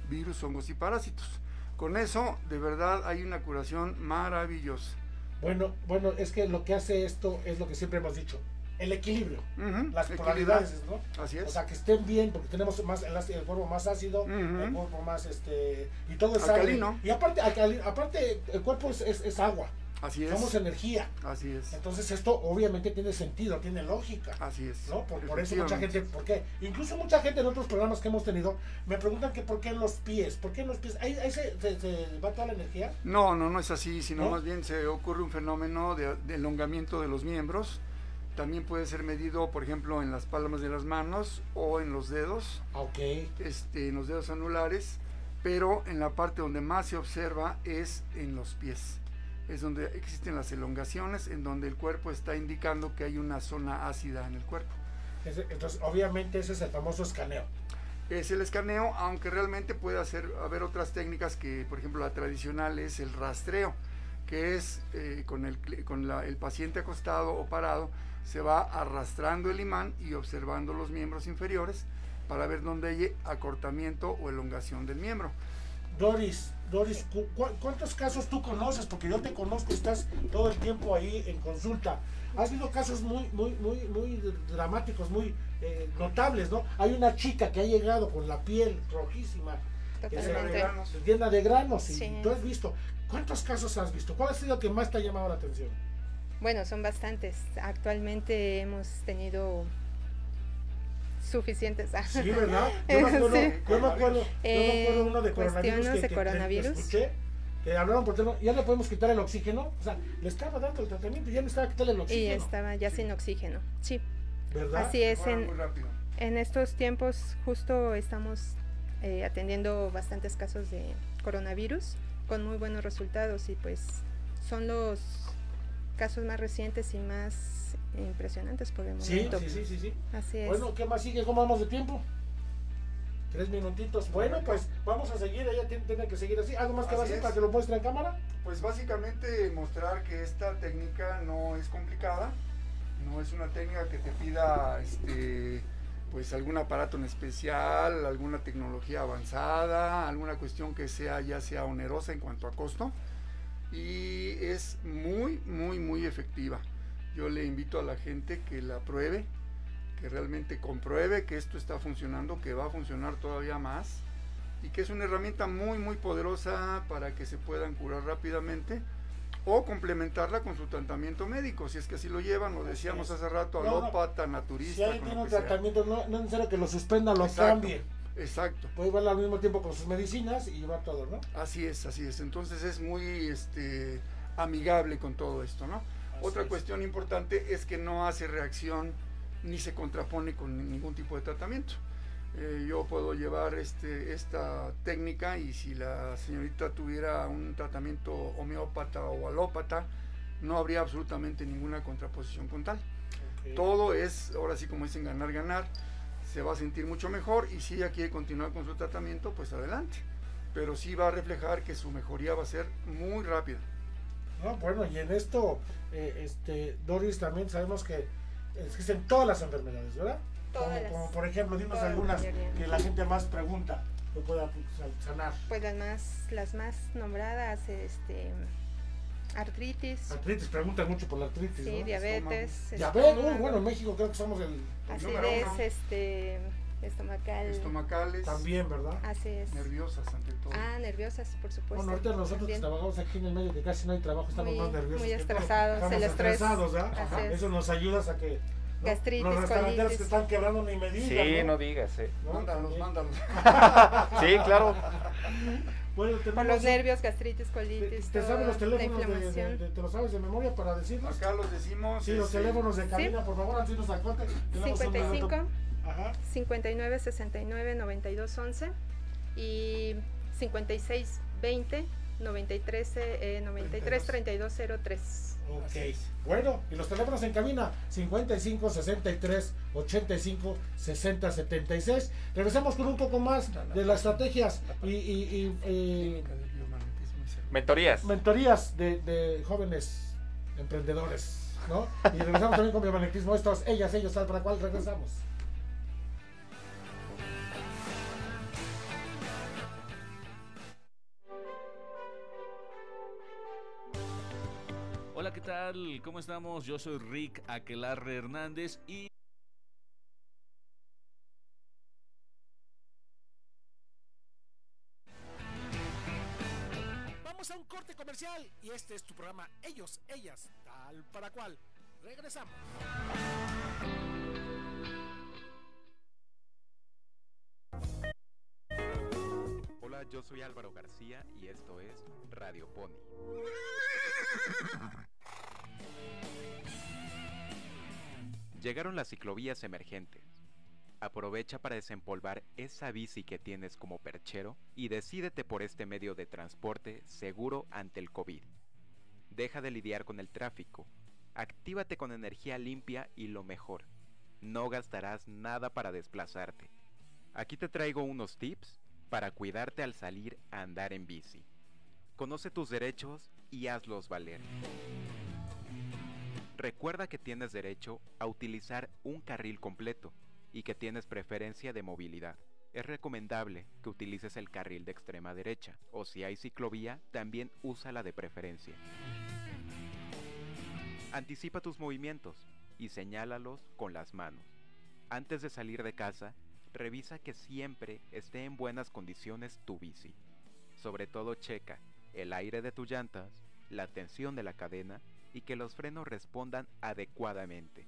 virus, hongos y parásitos. Con eso, de verdad, hay una curación maravillosa. Bueno, bueno, es que lo que hace esto es lo que siempre hemos dicho, el equilibrio, las polaridades, ¿no? Así es. O sea, que estén bien, porque tenemos más el, el cuerpo más ácido, el cuerpo más, este, y todo es Alcalino. sangre. Y aparte, aparte el cuerpo es, es- es agua, Así es. somos energía. Así es. Entonces esto obviamente tiene sentido, tiene lógica. Así es. ¿no? Por, por eso mucha gente, ¿por qué? Incluso mucha gente en otros programas que hemos tenido me preguntan que por qué en los pies, ¿por qué en los pies? ¿Ahí, ahí se, se- se va toda la energía? No, no, no es así, sino ¿No? más bien se ocurre un fenómeno de, de elongamiento de los miembros. También puede ser medido, por ejemplo, en las palmas de las manos o en los dedos, Ah, Ok, este, en los dedos anulares, pero en la parte donde más se observa es en los pies. Es donde existen las elongaciones, en donde el cuerpo está indicando que hay una zona ácida en el cuerpo. Entonces obviamente ese es el famoso escaneo. es el escaneo, aunque realmente puede hacer, haber otras técnicas que, por ejemplo, la tradicional es el rastreo, que es eh, con, el, cli- con la- el paciente acostado o parado, se va arrastrando el imán y observando los miembros inferiores para ver dónde hay acortamiento o elongación del miembro. Doris, Doris, ¿cu- cu- ¿cuántos casos tú conoces? Porque yo te conozco, estás todo el tiempo ahí en consulta. Has visto casos muy, muy, muy, muy dramáticos, muy eh, notables, ¿no? Hay una chica que ha llegado con la piel rojísima, se- Totalmente. granos. llena de granos, y Sí. tú has visto. ¿Cuántos casos has visto? ¿Cuál ha sido el que más te ha llamado la atención? Bueno, son bastantes. Actualmente hemos tenido suficientes. Sí, ¿verdad? Yo me acuerdo, Sí. yo me acuerdo, yo me acuerdo Eh, uno de coronavirus que, de que- coronavirus. que escuché, que hablaron por teléfono, ya le podemos quitar el oxígeno, o sea, le estaba dando el tratamiento y ya le estaba quitando el y oxígeno, estaba ya sin oxígeno. Sí, ¿verdad? así es. En, muy rápido. en estos tiempos justo estamos eh, atendiendo bastantes casos de coronavirus con muy buenos resultados y pues son los casos más recientes y más impresionantes por el Sí, momento. sí, sí, sí, sí. Así es. Bueno, ¿qué más sigue? ¿Cómo vamos de tiempo? Tres minutitos. Bueno, pues vamos a seguir, ella tiene, tiene que seguir así. ¿Algo más que va a hacer para que lo muestre en cámara? Pues básicamente mostrar que esta técnica no es complicada, no es una técnica que te pida este pues algún aparato en especial, alguna tecnología avanzada, alguna cuestión que sea ya sea onerosa en cuanto a costo y es muy muy muy efectiva. Yo le invito a la gente que la pruebe, que realmente compruebe que esto está funcionando, que va a funcionar todavía más y que es una herramienta muy muy poderosa para que se puedan curar rápidamente o complementarla con su tratamiento médico, si es que así lo llevan, lo decíamos hace rato, alópata, naturista, Si alguien tiene un tratamiento, no, no es necesario que lo suspenda, lo Exacto. cambie. Exacto. Puede llevarlo al mismo tiempo con sus medicinas y llevar todo, ¿no? Así es, así es. Entonces es muy este, amigable con todo esto, ¿no? Otra es. cuestión importante es que no hace reacción ni se contrapone con ningún tipo de tratamiento. Eh, yo puedo llevar este, esta técnica y si la señorita tuviera un tratamiento homeópata o alópata, no habría absolutamente ninguna contraposición con tal. Todo es, ahora sí como dicen, ganar, ganar. Se va a sentir mucho mejor y si ella quiere continuar con su tratamiento, pues adelante. pero sí va a reflejar que su mejoría va a ser muy rápida. No, bueno, y en esto, eh, este, Doris, también sabemos que existen todas las enfermedades, ¿verdad? Todas como, las- por ejemplo, dinos todas, algunas la que la gente más pregunta que pueda pues, sanar. Pues las más, las más nombradas, este, artritis, Artritis, preguntan mucho por la artritis, sí, ¿no? diabetes, Diabetes, estómago, bueno, en México creo que somos el acidez, uno. este, estomacal, Estomacales, también, ¿verdad? así es. nerviosas ante todo. Ah, nerviosas, por supuesto. Bueno, ahorita nosotros que también. trabajamos aquí en el medio, que casi no hay trabajo, estamos Muy- más nerviosos. muy que estresados, Estamos el estrés. estresados, ¿verdad? Así. Eso nos ayuda a que ¿no? Gastritis, los restauranteros colitis. que están quebrando ni me digan, Sí, no digas. eh. ¿no? Mándalos, mándalos. Sí, claro. Bueno, Por los nervios, gastritis, ¿Te, colitis, te toda sabes los teléfonos de, de- de- ¿Te los sabes de memoria para decirnos? Acá los decimos. Sí, los este, teléfonos de cabina, por favor, antes nos un 55 minuto. Ajá. 59 69 92 11 y 56 20 93 eh, 93 32 03. Ok. Bueno, y los teléfonos en cabina 55 63 85 60 76. Regresamos con un poco más de las estrategias y, y- y, eh, y celular. Mentorías. mentorías de, de jóvenes emprendedores, ¿no? Y regresamos también con biomagnetismo. Estos, ellas, ellos, tal para cual regresamos. Hola, ¿qué tal? ¿Cómo estamos? Yo soy Rick Aquelarre Hernández y Vamos a un corte comercial y este es tu programa Ellos, Ellas, tal para cual. Regresamos. Hola, yo soy Álvaro García y esto es Radio Pony. Llegaron las ciclovías emergentes. Aprovecha para desempolvar esa bici que tienes como perchero y decídete por este medio de transporte seguro ante el COVID. Deja de lidiar con el tráfico. Actívate con energía limpia y lo mejor. No gastarás nada para desplazarte. Aquí te traigo unos tips para cuidarte al salir a andar en bici. Conoce tus derechos y hazlos valer. Recuerda que tienes derecho a utilizar un carril completo y que tienes preferencia de movilidad. Es recomendable que utilices el carril de extrema derecha o si hay ciclovía, también úsala de preferencia. Anticipa tus movimientos y señálalos con las manos. Antes de salir de casa, revisa que siempre esté en buenas condiciones tu bici. Sobre todo checa el aire de tus llantas, la tensión de la cadena y que los frenos respondan adecuadamente.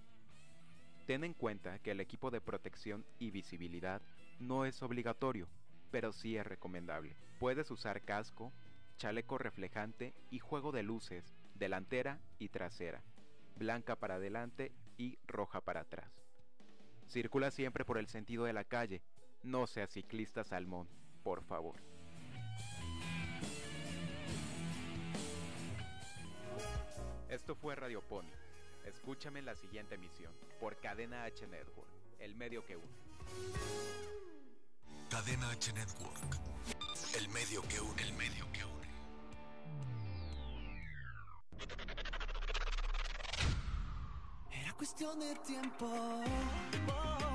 Ten en cuenta que el equipo de protección y visibilidad no es obligatorio, pero sí es recomendable. Puedes usar casco, chaleco reflejante y juego de luces delantera y trasera, blanca para adelante y roja para atrás. Circula siempre por el sentido de la calle, no seas ciclista salmón, por favor. Esto fue Radio Pony. Escúchame en la siguiente emisión por Cadena H Network, el medio que une. Cadena H Network. El medio que une, el medio que une. Era cuestión de tiempo. oh,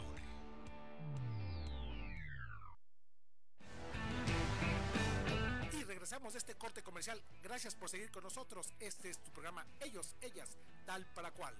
De este corte comercial. Gracias por seguir con nosotros. Este es tu programa Ellos, Ellas, tal para cual.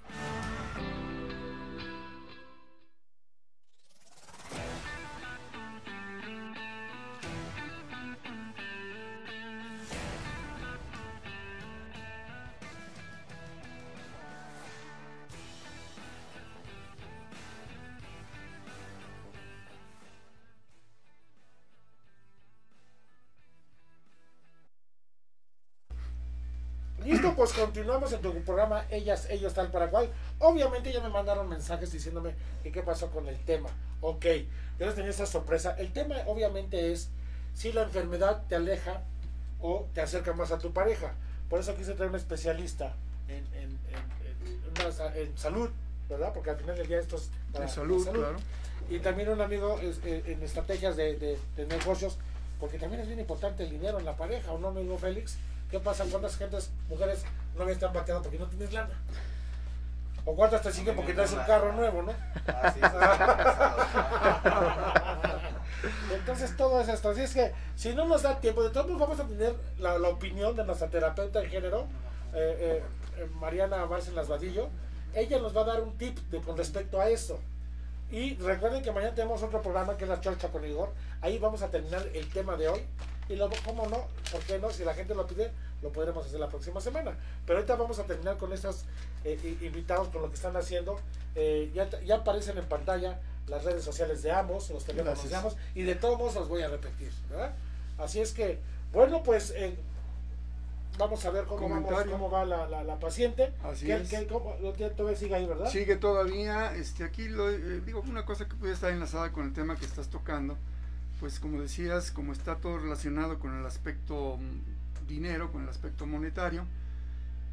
Pues continuamos en tu programa Ellas, Ellos, Tal para Cual. Obviamente ya me mandaron mensajes diciéndome que qué pasó con el tema. Ok, yo les tenía esa sorpresa. El tema obviamente es si la enfermedad te aleja o te acerca más a tu pareja. Por eso quise traer un especialista en, en- en- salud, ¿verdad? Porque al final del día esto es para salud, la claro. Y también un amigo eh, en estrategias de, de- de negocios, porque también es bien importante el dinero en la pareja, ¿o no, amigo Félix? ¿Qué pasa? ¿Cuántas gentes, mujeres no me están bateando porque no tienes lana? ¿O cuántas te siguen porque traes un carro nuevo, no? Así es, Entonces todo es esto. Así es que si no nos da tiempo, de todos modos vamos a tener la, la opinión de nuestra terapeuta en género, eh, eh, Mariana Bárcenas Vadillo. Ella nos va a dar un tip de, con respecto a esto. Y recuerden que mañana tenemos otro programa que es la Cholcha con Igor. Ahí vamos a terminar el tema de hoy. Y luego, ¿cómo no? ¿Por qué no? Si la gente lo pide, lo podremos hacer la próxima semana. Pero ahorita vamos a terminar con estos eh, invitados, con lo que están haciendo. Eh, ya, ya aparecen en pantalla las redes sociales de ambos, los teléfonos Gracias. de ambos. Y de todos modos los voy a repetir. ¿verdad? Así es que, bueno, pues eh, vamos a ver cómo, vamos, cómo va la, la, la paciente. Así ¿Qué- es. qué- cómo- todavía sigue ahí, ¿verdad? Sigue todavía, este, aquí lo, eh, digo, una cosa que puede estar enlazada con el tema que estás tocando, pues como decías, como está todo relacionado con el aspecto mm, dinero, con el aspecto monetario,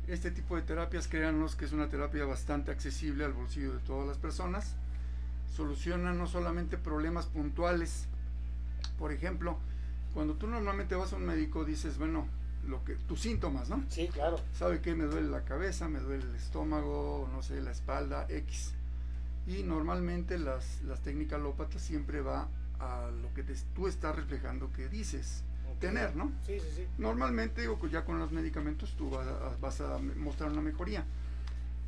este tipo de terapias, créanos que es una terapia bastante accesible al bolsillo de todas las personas, soluciona no solamente problemas puntuales, por ejemplo, cuando tú normalmente vas a un médico dices, bueno, lo que, tus síntomas, ¿no? Sí, claro. sabe que me duele la cabeza, me duele el estómago, no sé, la espalda, X. Y normalmente las, las técnicas alópatas siempre va a lo que te- tú estás reflejando que dices Ok. tener, ¿no? Sí, sí, sí. Normalmente, digo, pues ya con los medicamentos tú vas a, vas a mostrar una mejoría.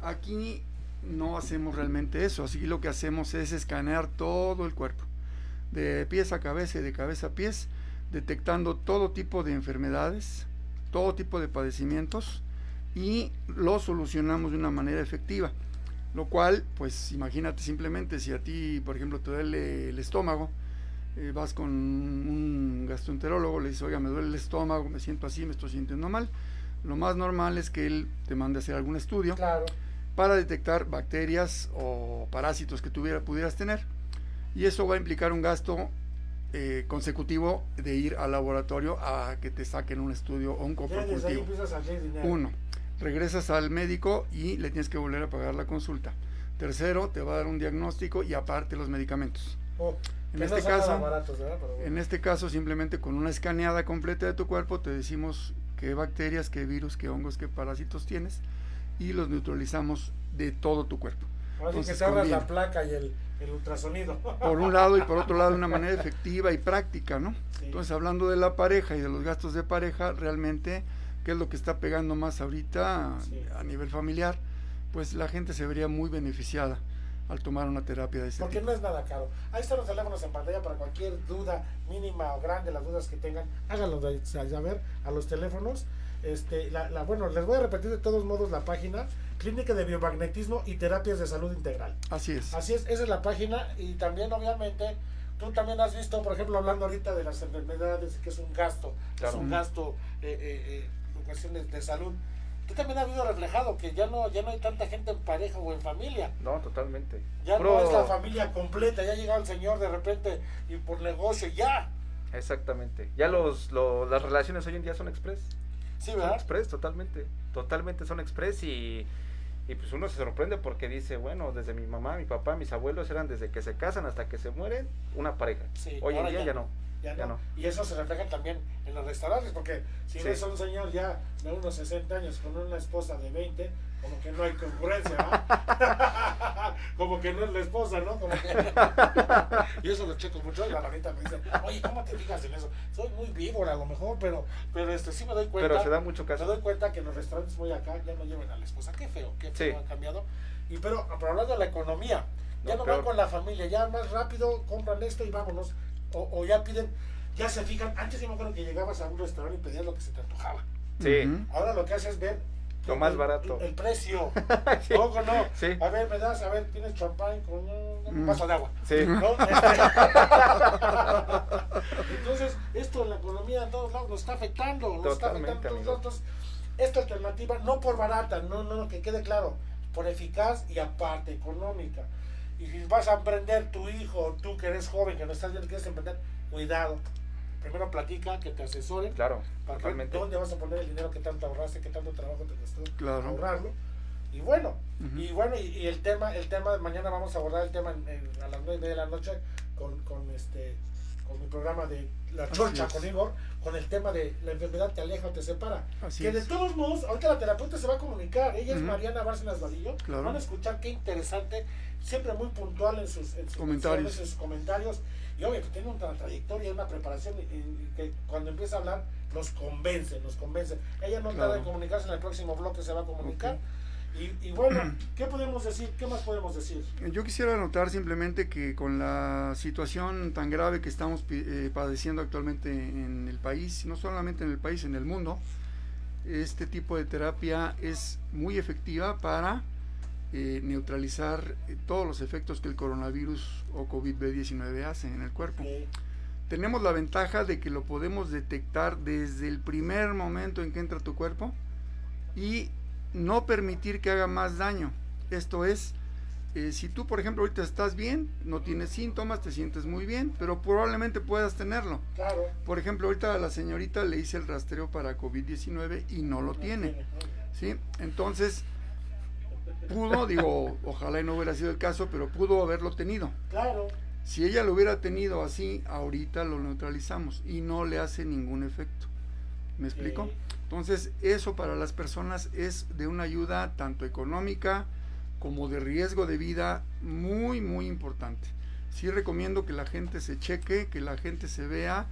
Aquí no hacemos realmente eso, así lo que hacemos es escanear todo el cuerpo, de pies a cabeza y de cabeza a pies, detectando todo tipo de enfermedades, todo tipo de padecimientos y lo solucionamos de una manera efectiva. Lo cual, pues imagínate simplemente si a ti, por ejemplo, te duele el estómago, eh, vas con un gastroenterólogo, le dices, oiga, me duele el estómago, me siento así, me estoy sintiendo mal. Lo más normal es que él te mande a hacer algún estudio Claro. para detectar bacterias o parásitos que tuviera, pudieras tener. Y eso va a implicar un gasto eh, consecutivo de ir al laboratorio a que te saquen un estudio o un coprocultivo. Uno, regresas al médico y le tienes que volver a pagar la consulta. Tercero, te va a dar un diagnóstico y aparte los medicamentos. Oh, En este no caso-. En este caso, simplemente con una escaneada completa de tu cuerpo, te decimos qué bacterias, qué virus, qué hongos, qué parásitos tienes y los neutralizamos de todo tu cuerpo. Ahora sí que Entonces, te ahorras la placa y el, el ultrasonido. Por un lado y por otro lado de una manera efectiva y práctica, ¿no? Sí. Entonces, hablando de la pareja y de los gastos de pareja, realmente, ¿qué es lo que está pegando más ahorita Sí. a nivel familiar? Pues la gente se vería muy beneficiada al tomar una terapia de este Porque tipo. no es nada caro. Ahí están los teléfonos en pantalla para cualquier duda mínima o grande, las dudas que tengan, háganlo de saber a los teléfonos. Este, la, la- bueno, les voy a repetir de todos modos la página, Clínica de Biomagnetismo y Terapias de Salud Integral. Así es. Así es, esa es la página y también obviamente tú también has visto, por ejemplo, hablando ahorita de las enfermedades, que es un gasto, Claro. es un gasto eh, eh, eh, en cuestiones de salud. Tú también has visto reflejado que ya no, ya no hay tanta gente en pareja o en familia. No, totalmente. Ya no es la familia completa, ya llega el señor de repente y por negocio, ya. Exactamente. Ya los, lo- las relaciones hoy en día son express. Sí, Son ¿verdad? express, totalmente. Totalmente son express y, y pues uno se sorprende porque dice, bueno, desde mi mamá, mi papá, mis abuelos eran desde que se casan hasta que se mueren una pareja. Sí, hoy en día ya ya no. Ya, Ya no. no. Y eso se refleja también en los restaurantes, porque si Sí. ves a un señor ya de unos 60 años con una esposa de 20, como que no hay concurrencia, ¿verdad? como que no es la esposa, ¿no? Como que... y eso lo checo mucho y la ranita me dice, oye, ¿cómo te fijas en eso? Soy muy víbora a lo mejor, pero, pero este, sí me doy cuenta. Pero se da mucho Me caso. doy cuenta que en los restaurantes voy acá, ya no llevan a la esposa. Qué feo, qué feo Sí. ha cambiado. Y pero, pero hablando de la economía, ya No, no, van con la familia, ya más rápido compran esto y vámonos. O, o ya piden, ya se fijan. Antes yo me acuerdo que llegabas a un restaurante y pedías lo que se te antojaba. Sí. Ahora lo que haces es ver Lo más el- barato. El, precio. Sí. No, no. Sí. A ver, me das, a ver, tienes champán con un, Mm. vaso de agua. Sí. ¿no? Este- Entonces, esto en la economía en todos lados nos está afectando, nos está afectando a todos esta alternativa no por barata, no, no, no, que quede claro, por eficaz y aparte económica. Y si vas a emprender tu hijo, tú que eres joven, que no estás viendo, quieres emprender, cuidado. Primero platica, que te asesoren. Claro, para totalmente. dónde vas a poner el dinero que tanto ahorraste, que tanto trabajo te costó Claro. ahorrarlo. Y bueno, y bueno, y, y el tema, el tema de mañana vamos a abordar el tema en- en- a las nueve y media de la noche con, con este con mi programa de La Chorcha con Igor, con el tema de la enfermedad te aleja o te separa. Así que de es. todos modos, ahorita la terapeuta se va a comunicar. Ella es. Mariana Bárcenas Vadillo. Claro. Van a escuchar qué interesante, siempre muy puntual en sus, en sus Comentarios. en sus comentarios. Y obvio, que tiene una trayectoria, una preparación y, y que cuando empieza a hablar nos convence, nos convence. Ella no Claro. tarda en comunicarse en el próximo bloque, se va a comunicar. Y, y bueno, ¿qué podemos decir? ¿Qué más podemos decir? Yo quisiera anotar simplemente que con la situación tan grave que estamos eh, padeciendo actualmente en el país, no solamente en el país, en el mundo, este tipo de terapia es muy efectiva para eh, neutralizar eh, todos los efectos que el coronavirus o COVID-19 hace en el cuerpo. Tenemos la ventaja de que lo podemos detectar desde el primer momento en que entra tu cuerpo y no permitir que haga más daño. Esto es, eh, si tú, por ejemplo, ahorita estás bien, no tienes síntomas, te sientes muy bien, pero probablemente puedas tenerlo. claro. Por ejemplo, ahorita a la señorita le hice el rastreo para COVID-19 y no lo tiene. ¿sí? Entonces, pudo, digo, ojalá y no hubiera sido el caso, pero pudo haberlo tenido. Claro. Si ella lo hubiera tenido así, ahorita lo neutralizamos y no le hace ningún efecto. ¿Me explico? Entonces, eso para las personas es de una ayuda tanto económica como de riesgo de vida muy, muy importante. Sí recomiendo que la gente se cheque, que la gente se vea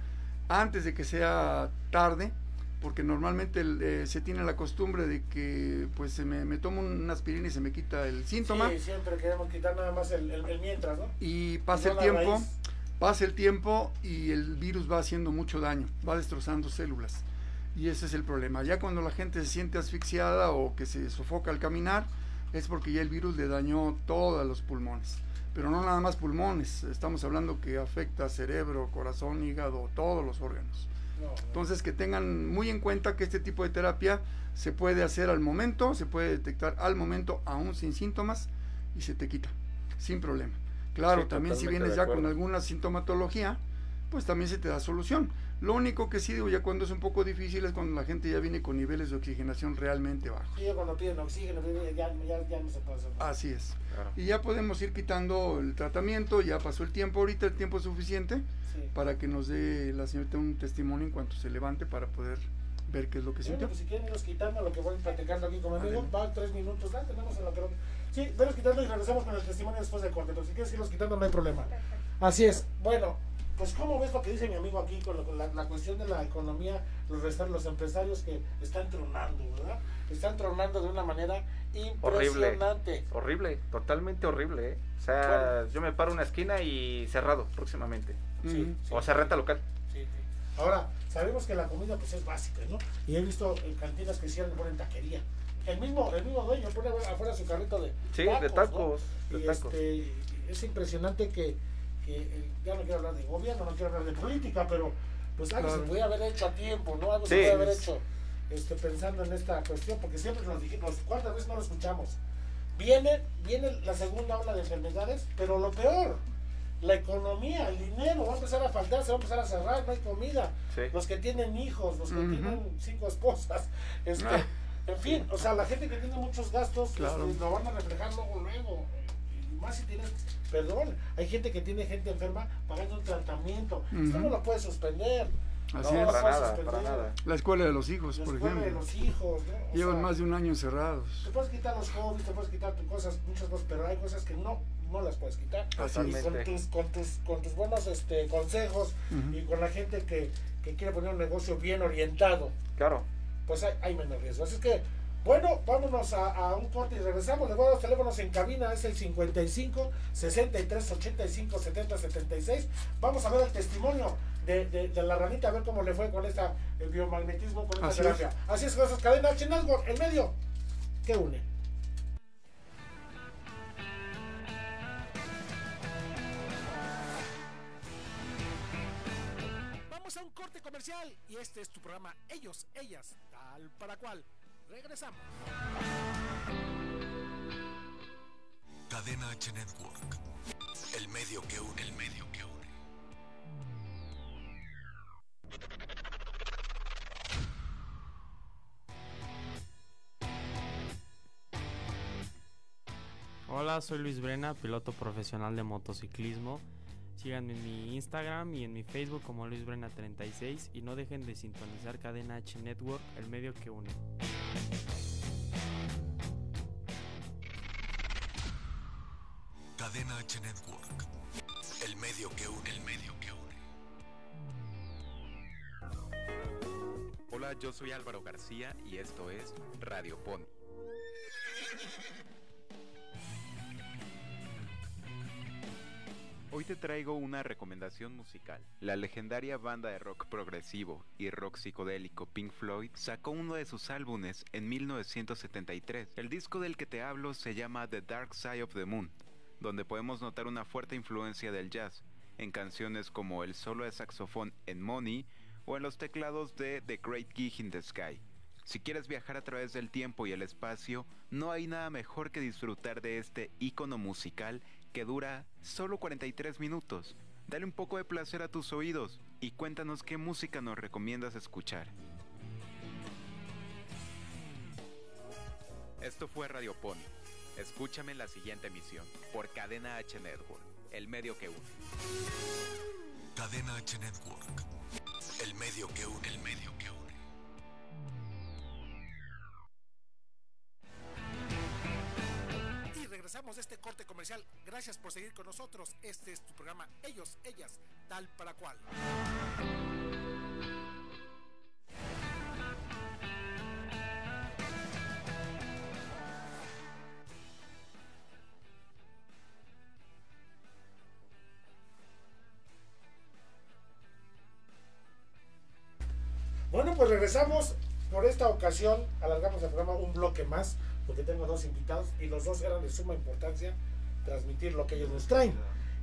antes de que sea tarde, porque normalmente eh, se tiene la costumbre de que pues se me, me tomo una aspirina y se me quita el síntoma Sí, siempre queremos quitar nada más el, el- el mientras, ¿no? y pasa No el tiempo, pasa el tiempo y el virus va haciendo mucho daño, va destrozando células. Y ese es el problema. Ya cuando la gente se siente asfixiada o que se sofoca al caminar, es porque ya el virus le dañó todos los pulmones. Pero no nada más pulmones, estamos hablando que afecta cerebro, corazón, hígado, todos los órganos. No, no. Entonces que tengan muy en cuenta que este tipo de terapia se puede hacer al momento, se puede detectar al momento aún sin síntomas y se te quita, sin problema. Claro, Sí, también si vienes ya con alguna sintomatología, pues también se te da solución. Lo único que sí digo ya cuando es un poco difícil es cuando la gente ya viene con niveles de oxigenación realmente bajos. Sí, cuando piden oxígeno, ya, ya, ya no se puede hacer nada. Así es. Claro. Y ya podemos ir quitando el tratamiento, ya pasó el tiempo, ahorita el tiempo es suficiente Sí. para que nos dé la señorita un testimonio en cuanto se levante para poder ver qué es lo que Bueno, sintió. pues si quieren irnos quitando lo que voy platicando aquí con mi amigo, Adelante. va tres minutos, tenemos en lo que... Sí, venos quitando y regresamos con el testimonio después del corte, pero si quieres irlos quitando no hay problema. Así es, bueno, pues ¿cómo ves lo que dice mi amigo aquí con, lo- con la, la cuestión de la economía, los los empresarios que están tronando, ¿verdad? Están tronando de una manera Horrible. impresionante. Horrible, totalmente horrible. ¿eh? O sea, yo me paro una esquina y cerrado próximamente. Sí, sí. O sea, renta local. Sí, sí. Ahora, sabemos que la comida pues es básica, ¿no? Y he visto en cantinas que y ponen taquería. El mismo, el mismo dueño pone afuera su carrito de Sí, de ¿no? tacos. De tacos. este, es impresionante que, que, eh, ya no quiero hablar de gobierno, no quiero hablar de política, pero pues algo Claro. se puede haber hecho a tiempo, ¿no? Algo Sí. se puede haber hecho este, pensando en esta cuestión, porque siempre nos dijimos, ¿cuántas veces no lo escuchamos? Viene, viene la segunda ola de enfermedades, pero lo peor, la economía, el dinero, va a empezar a faltar, se va a empezar a cerrar, no hay comida. Sí. Los que tienen hijos, los que tienen cinco esposas, este, Ah. en fin, o sea, la gente que tiene muchos gastos Claro. este, lo van a reflejar luego, luego. Y más si tienen, perdón, hay gente que tiene gente enferma pagando un tratamiento. Esto Ujú. no lo puede suspender. Así No, es. Para nada, suspender. para nada. La escuela de los hijos, La por escuela de ejemplo. los hijos, ¿no? O Llevan sea, más de un año encerrados. Te puedes quitar los hobbies, te puedes quitar tus cosas, muchas cosas, pero hay cosas que no, no las puedes quitar. Así Y es. con tus, con tus, con tus buenos este, consejos y con la gente que, que quiere poner un negocio bien orientado, Claro. pues hay, hay menos riesgo. Así es que, bueno, vámonos a, a un corte y regresamos. Les voy a dar los teléfonos en cabina, es el 55 63 85 70 76. Vamos a ver el testimonio de, de, de la ranita, a ver cómo le fue con esta el biomagnetismo, con esta Así terapia. Así es, cosas, cadena H Network, el medio, que une. Vamos a un corte comercial y este es tu programa Ellos, Ellas, tal para cual. Regresamos. Cadena H Network. El medio que une, el medio que une. Hola, soy Luis Brena, piloto profesional de motociclismo. Síganme en mi Instagram y en mi Facebook como Luis Brena 36 y no dejen de sintonizar Cadena H Network, el medio que une. Cadena H Network. El medio que une, el medio que une. Hola, yo soy Álvaro García y esto es Radio Pony. Hoy te traigo una recomendación musical. La legendaria banda de rock progresivo y rock psicodélico Pink Floyd sacó uno de sus álbumes en 1973. El disco del que te hablo se llama The Dark Side of the Moon, donde podemos notar una fuerte influencia del jazz en canciones como el solo de saxofón en Money o en los teclados de The Great Gig in the Sky. Si quieres viajar a través del tiempo y el espacio, no hay nada mejor que disfrutar de este icono musical que dura solo 43 minutos. Dale un poco de placer a tus oídos y cuéntanos qué música nos recomiendas escuchar. Esto fue Radio Pony. Escúchame en la siguiente emisión por Cadena H Network, el medio que une. Cadena H Network. El medio que une, el medio que une. Y regresamos de este corte comercial. Gracias por seguir con nosotros. Este es tu programa Ellos, Ellas, tal para cual. Regresamos. Por esta ocasión alargamos el programa un bloque más, porque tengo dos invitados y los dos eran de suma importancia transmitir lo que ellos nos traen.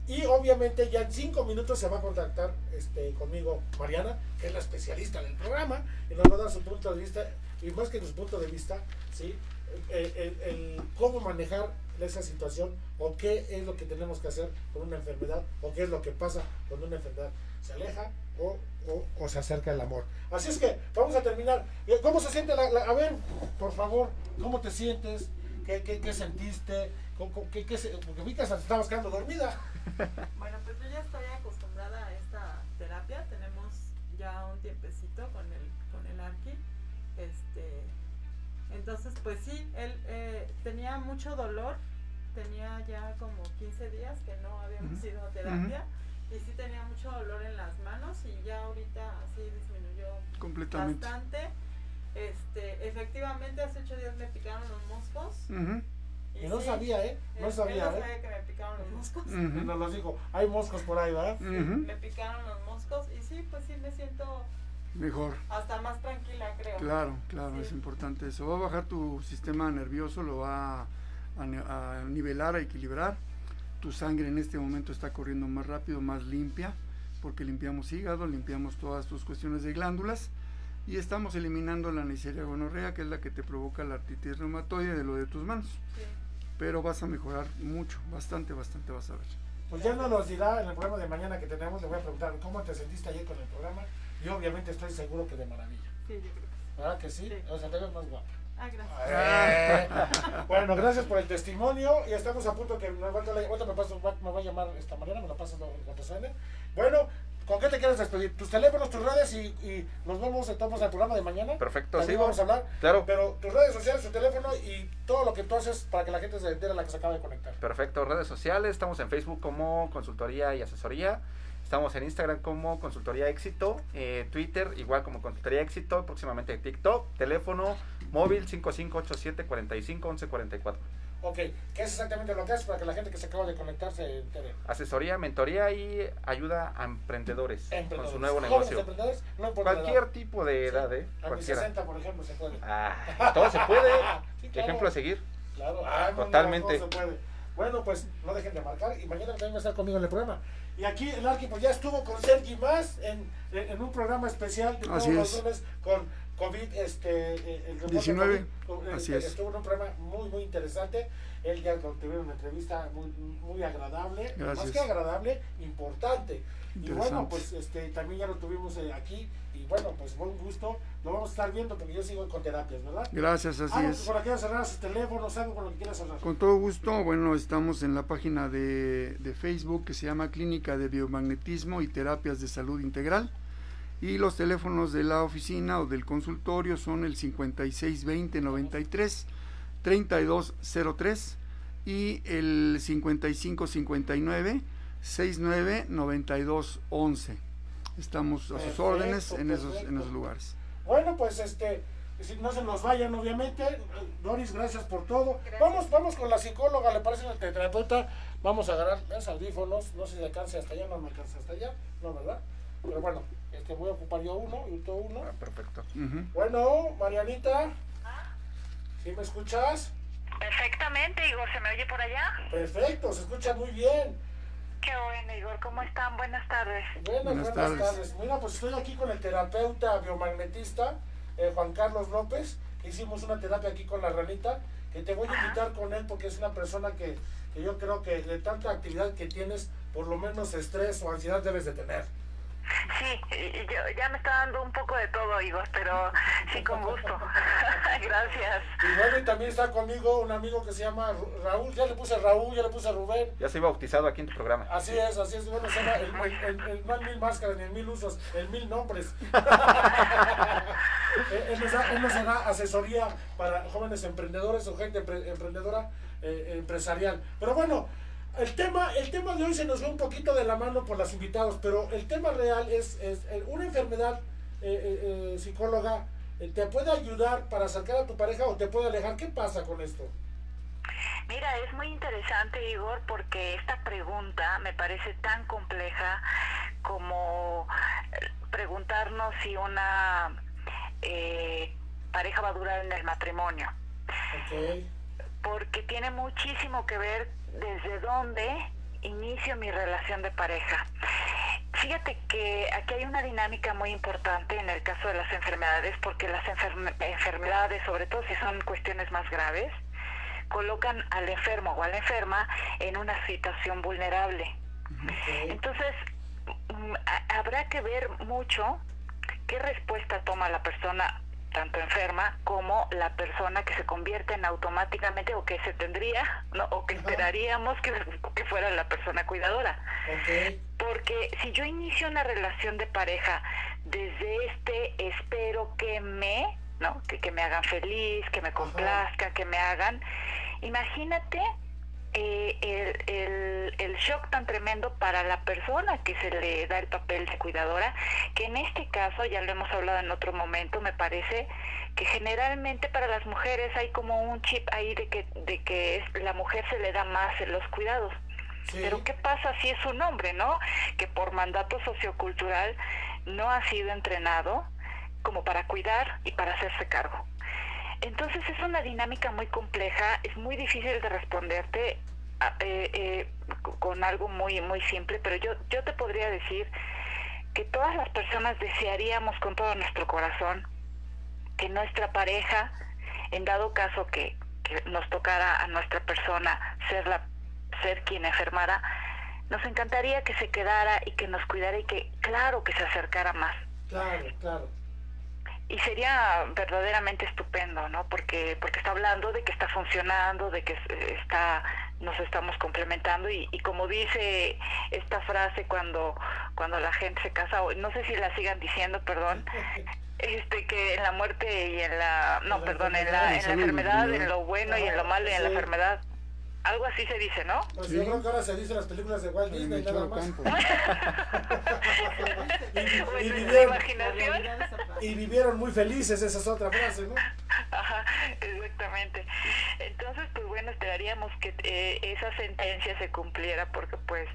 Y obviamente ya en cinco minutos se va a contactar este, conmigo Mariana, que es la especialista del programa, y nos va a dar su punto de vista, y más que su punto de vista, ¿sí? El, el- el cómo manejar esa situación o qué es lo que tenemos que hacer con una enfermedad o qué es lo que pasa cuando una enfermedad se aleja o, o- o se acerca el amor. Así es que vamos a terminar. Eh, ¿Cómo se siente la, la- a ver, por favor, cómo te sientes? ¿Qué, qué, qué sentiste? ¿Cómo- qué- qué se- porque vi que hasta te estabas quedando dormida. Bueno, pues yo ya estoy acostumbrada a esta terapia. Tenemos ya un tiempecito con el, con el Arqui. Este, entonces, pues sí, él eh, tenía mucho dolor. Tenía ya como 15 días que no habíamos ido a terapia. Y sí tenía mucho dolor en las manos y ya ahorita sí disminuyó Completamente. bastante. Este, efectivamente, hace ocho días me picaron los moscos. Y no sí, sabía, ¿eh? No él- sabía, él no ¿eh? sabía que me picaron los moscos. Y nos los dijo, hay moscos por ahí, ¿verdad? Sí. Me picaron los moscos y sí, pues sí me siento Mejor. hasta más tranquila, creo. Claro, claro, Sí. es importante eso. Va a bajar tu sistema nervioso, lo va a, a nivelar, a equilibrar. Tu sangre en este momento está corriendo más rápido, más limpia, porque limpiamos hígado, limpiamos todas tus cuestiones de glándulas y estamos eliminando la Neisseria gonorrea, que es la que te provoca la artritis reumatoide de lo de tus manos. Sí. Pero vas a mejorar mucho, bastante, bastante vas a ver. Pues ya nos los dirá en el programa de mañana que tenemos. Le voy a preguntar cómo te sentiste ayer con el programa. Y obviamente estoy seguro que de maravilla. Sí, yo creo que sí. ¿Verdad que sí? Sí. O sea, te ves más guapa. Ah, gracias. Eh. bueno, gracias por el testimonio. Y estamos a punto que me, ahorita le- ahorita me, paso- va- me va a llamar esta mañana, me la pasas cuando suene. Bueno, ¿con qué te quieres despedir? Tus teléfonos, tus redes y, y nos vemos entonces al programa de mañana. Perfecto, También sí, vamos a hablar. Claro. Pero tus redes sociales, tu teléfono y todo lo que tú haces para que la gente se entere a la que se acaba de conectar. Perfecto, redes sociales, estamos en Facebook como consultoría y asesoría, estamos en Instagram como consultoría éxito, eh, Twitter igual como consultoría éxito, próximamente TikTok, teléfono móvil 5587451144. Ok, ¿qué es exactamente lo que haces para que la gente que se acaba de conectar se entere? Asesoría, mentoría y ayuda a emprendededores, con Emprendedores. su nuevo negocio. emprendedores, no Cualquier tipo de edad, ¿eh? A Cualquiera. 60, por ejemplo, se puede. Ah, todo se puede. Sí, claro. Ejemplo a seguir. Claro, ah, no, Totalmente. no se puede. Bueno, pues no dejen de marcar y mañana también va a estar conmigo en el programa. Y aquí el Arqui pues ya estuvo con Sergi más en, en, en un programa especial de todos los es. lunes con COVID, este, eh, el reporte 19, COVID, eh, así eh, es. estuvo en un programa muy, muy interesante. Él ya tuvieron una entrevista muy, muy agradable, más Gracias. que agradable, importante. Y bueno, pues este, también ya lo tuvimos eh, aquí. Y bueno, pues buen gusto. Lo vamos a estar viendo porque yo sigo con terapias, ¿verdad? Gracias, así algo es. Que quieras cerrar sus teléfonos, algo con lo que quieras cerrar. Con todo gusto, bueno, estamos en la página de, de Facebook que se llama Clínica de Biomagnetismo y Terapias de Salud Integral. Y los teléfonos de la oficina o del consultorio son el 562093 3203 y el 5559 699211. Estamos a sus Perfecto, órdenes en esos, en esos lugares. Bueno, pues este, si no se nos vayan, obviamente. Doris, gracias por todo. Vamos, vamos con la psicóloga, ¿le parece la terapeuta? Vamos a agarrar los audífonos, no sé si alcance hasta allá, no me alcanza hasta allá, no, ¿verdad? Pero bueno, este, voy a ocupar yo uno y tú uno. perfecto. Bueno, Marianita, ¿sí me escuchas? Perfectamente, Igor, ¿se me oye por allá? Perfecto, se escucha muy bien. Qué bueno, Igor, ¿cómo están? Buenas tardes. Buenas, buenas, tardes. Mira, pues estoy aquí con el terapeuta biomagnetista eh, Juan Carlos López, que hicimos una terapia aquí con la ranita, que te voy a invitar con él porque es una persona que, que yo creo que de tanta actividad que tienes, por lo menos estrés o ansiedad debes de tener. Sí, yo, ya me está dando un poco de todo, Igor, pero sí, con gusto. Gracias. Y bueno, y también está conmigo un amigo que se llama Raúl, ya le puse Raúl, ya le puse Rubén. Ya soy bautizado aquí en tu programa. Así es, así es, bueno, se llama el, el, el- el- no el mil máscaras ni el mil usos, el mil nombres. él, él nos da, él nos da asesoría para jóvenes emprendedores o gente empre- emprendedora eh, empresarial. Pero bueno, el tema, el tema de hoy se nos va un poquito de la mano por los invitados, pero el tema real es, es una enfermedad eh, eh, eh, psicóloga eh, te puede ayudar para acercar a tu pareja o te puede alejar. ¿Qué pasa con esto? Mira, es muy interesante, Igor, porque esta pregunta me parece tan compleja como preguntarnos si una eh, pareja va a durar en el matrimonio. Porque tiene muchísimo que ver desde dónde inicio mi relación de pareja. Fíjate que aquí hay una dinámica muy importante en el caso de las enfermedades, porque las enferme- enfermedades, sobre todo si son cuestiones más graves, colocan al enfermo o a la enferma en una situación vulnerable. Entonces, mm, ha- habrá que ver mucho qué respuesta toma la persona tanto enferma como la persona que se convierte en automáticamente o que se tendría ¿no? o que esperaríamos que, que fuera la persona cuidadora. Porque si yo inicio una relación de pareja desde este espero que me, ¿no? Que, que me hagan feliz, que me complazcan, que me hagan, imagínate eh, el, el, el shock tan tremendo para la persona que se le da el papel de cuidadora, que en este caso, ya lo hemos hablado en otro momento, me parece que generalmente para las mujeres hay como un chip ahí de que, de que es- la mujer se le da más en los cuidados. Pero ¿qué pasa si es un hombre, no? Que por mandato sociocultural no ha sido entrenado como para cuidar y para hacerse cargo. Entonces es una dinámica muy compleja, es muy difícil de responderte a- eh, eh, co- con algo muy muy simple, pero yo yo te podría decir que todas las personas desearíamos con todo nuestro corazón que nuestra pareja, en dado caso que, que nos tocara a nuestra persona ser la ser quien enfermara, nos encantaría que se quedara y que nos cuidara y que claro que se acercara más Claro, claro. Y sería verdaderamente estupendo, ¿no? Porque porque está hablando de que está funcionando, de que es- está nos estamos complementando y, y como dice esta frase cuando cuando la gente se casa, no sé si la sigan diciendo, perdón, este que en la muerte y en la no, perdón, en la, en la enfermedad, en lo bueno y en lo malo y en la enfermedad. Algo así se dice, ¿no? Pues yo creo que ahora se dice en las películas de Walt Disney nada más. y, y vivieron, y vivieron muy felices, esa es otra frase, ¿no? Ajá, exactamente. Entonces, pues bueno, esperaríamos que eh, esa sentencia se cumpliera porque pues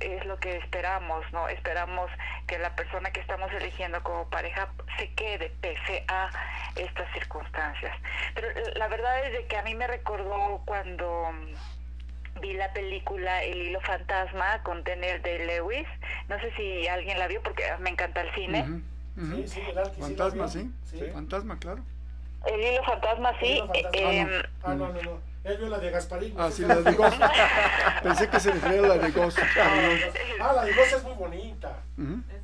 es lo que esperamos, ¿no? Esperamos que la persona que estamos eligiendo como pareja se quede pese a estas circunstancias. Pero eh, la verdad es de que a mí me recordó cuando mm, vi la película El hilo fantasma con Daniel de Lewis. No sé si alguien la vio porque me encanta el cine. Sí, sí, Fantasma, sí. Sí. Fantasma, claro. El hilo fantasma, sí. Hilo fantasma. eh, Ah, no. Ah, no, no, no. Él vio la de Gasparín. Ah, sí, la de Ghost. Pensé que se refería a la de Ghost. Ah, la de Ghost es muy bonita.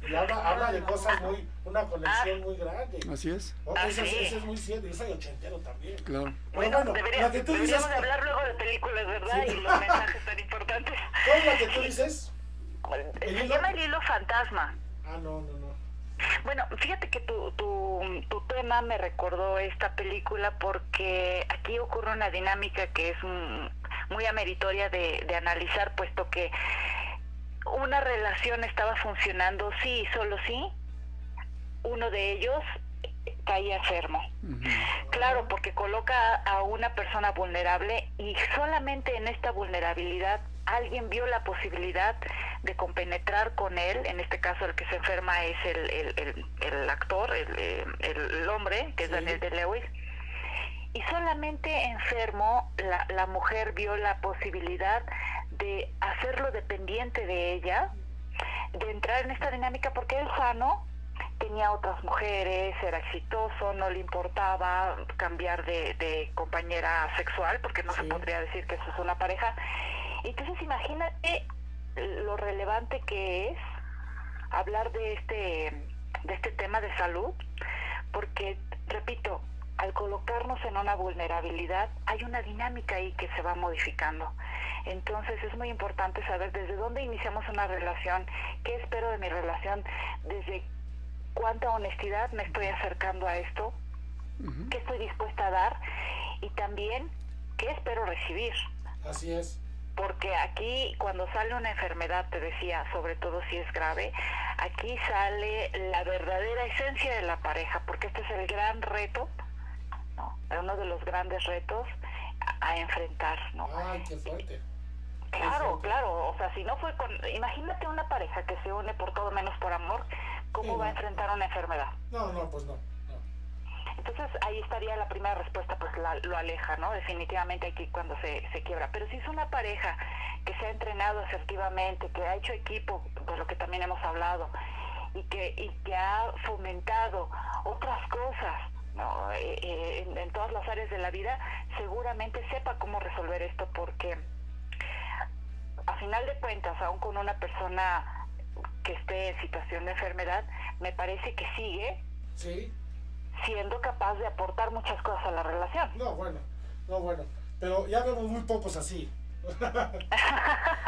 Y habla, habla de cosas muy, una conexión muy grande. Así es, Oh, Ah, ese, es- sí. ese es muy cierto, yo soy ochentero también. claro. Pero bueno, bueno, debería- la que tú dices, deberíamos de hablar luego de películas, ¿verdad? Sí. Y los mensajes tan importantes. ¿cuál es la que tú dices? ¿El Se llama el hilo fantasma. Ah, no, no, no. Bueno, fíjate que tu, tu, tu tema me recordó esta película porque aquí ocurre una dinámica que es muy ameritoria de, de analizar, puesto que una relación estaba funcionando sí y solo sí, uno de ellos caía enfermo. Claro, porque coloca a una persona vulnerable y solamente en esta vulnerabilidad alguien vio la posibilidad de compenetrar con él, en este caso el que se enferma es el, el, el- el actor, el, eh, el hombre, que es Sí. Daniel de Lewis, y solamente enfermo la, la mujer vio la posibilidad de hacerlo dependiente de ella, de entrar en esta dinámica porque él sano tenía otras mujeres, era exitoso, no le importaba cambiar de, de compañera sexual porque no se podría decir que eso es una pareja. Entonces imagínate lo relevante que es hablar de este de este tema de salud porque repito al colocarnos en una vulnerabilidad hay una dinámica ahí que se va modificando. Entonces es muy importante saber desde dónde iniciamos una relación qué espero de mi relación desde cuánta honestidad me estoy acercando a esto qué estoy dispuesta a dar y también qué espero recibir. Así es. Porque aquí cuando sale una enfermedad, te decía, sobre todo si es grave, aquí sale la verdadera esencia de la pareja, porque este es el gran reto, ¿no? uno de los grandes retos a, a enfrentar, ¿no? Ay, qué fuerte. Claro, fuerte. claro, o sea, si no fue con, imagínate una pareja que se une por todo menos por amor, ¿cómo Sí, va a enfrentar una enfermedad? No, no, pues no. Entonces ahí estaría la primera respuesta, pues la- lo aleja, ¿no? Definitivamente aquí cuando se, se quiebra. Pero si es una pareja que se ha entrenado asertivamente, que ha hecho equipo, de lo que también hemos hablado, y que, y que ha fomentado otras cosas, ¿no? Eh, eh, en, en todas las áreas de la vida, seguramente sepa cómo resolver esto, porque a final de cuentas, aún con una persona que esté en situación de enfermedad, me parece que sigue Sí. Siendo capaz de aportar muchas cosas a la relación. No, bueno. No, bueno. Pero ya vemos muy pocos así.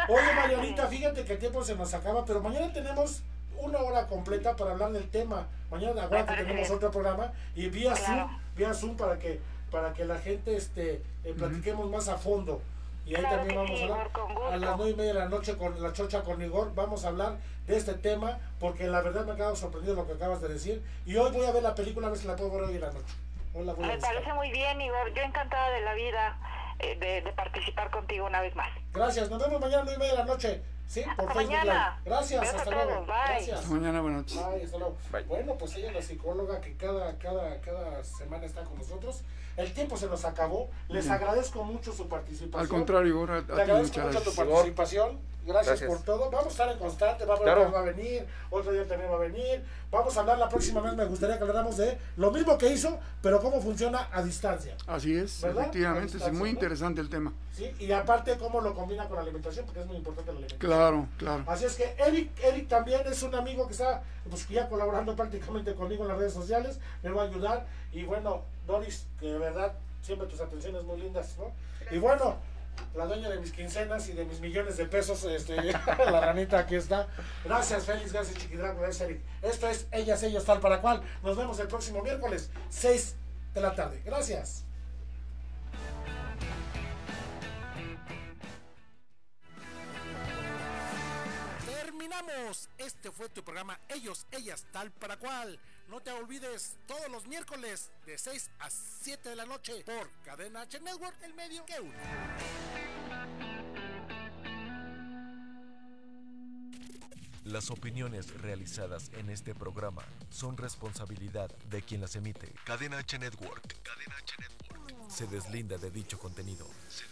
Oye, Marianita, fíjate que el tiempo se nos acaba, pero mañana tenemos una hora completa para hablar del tema. Mañana aguanta, tenemos bien. otro programa y vía Claro. Zoom, vía Zoom para que para que la gente este eh, platiquemos más a fondo. Y ahí Claro también vamos sí, a hablar a las nueve y media de la noche con la chocha con Igor. Vamos a hablar de este tema porque la verdad me ha quedado sorprendido lo que acabas de decir. Y hoy voy a ver la película a ver si la puedo ver hoy en la noche. Hoy la voy a Me buscar. parece muy bien, Igor. Yo encantada de la vida eh, de, de participar contigo una vez más. Gracias, nos vemos mañana a 9 y media de la noche. Sí, por Hasta Facebook mañana. Live. Gracias, hasta luego. bye. Gracias. Hasta mañana, buenas noches. Bye, hasta luego. Bye. Bueno, pues ella es la psicóloga que cada, cada, cada semana está con nosotros. El tiempo se nos acabó. Les Bien. agradezco mucho su participación. Al contrario, Igor, a, Te agradezco muchas mucho tu gracias. participación. Gracias, Gracias. por todo. Vamos a estar en constante. Va a, Claro. va a venir. Otro día también va a venir. Vamos a hablar la próxima vez. Me gustaría que habláramos de lo mismo que hizo, pero cómo funciona a distancia. Así es, ¿Verdad? efectivamente, es muy ¿no? interesante el tema. ¿sí? Y aparte, cómo lo combina con la alimentación, porque es muy importante la alimentación. Claro, claro. Así es que Eric, Eric también es un amigo que está pues, ya colaborando prácticamente conmigo en las redes sociales, me va a ayudar. Y bueno, Doris, que de verdad siempre tus atenciones muy lindas, ¿no? Y bueno, la dueña de mis quincenas y de mis millones de pesos, este, la ranita aquí está. Gracias, Félix, gracias, Chiquidrago, gracias, Eric. Esto es Ellas, Ellos, tal para cual. Nos vemos el próximo miércoles, 6 de la tarde. Gracias. Terminamos. Este fue tu programa Ellos, Ellas, tal para cual. No te olvides todos los miércoles de 6 a 7 de la noche por Cadena H Network, el medio que une. Las opiniones realizadas en este programa son responsabilidad de quien las emite. Cadena H Network. Cadena Network. Se deslinda de dicho contenido. Se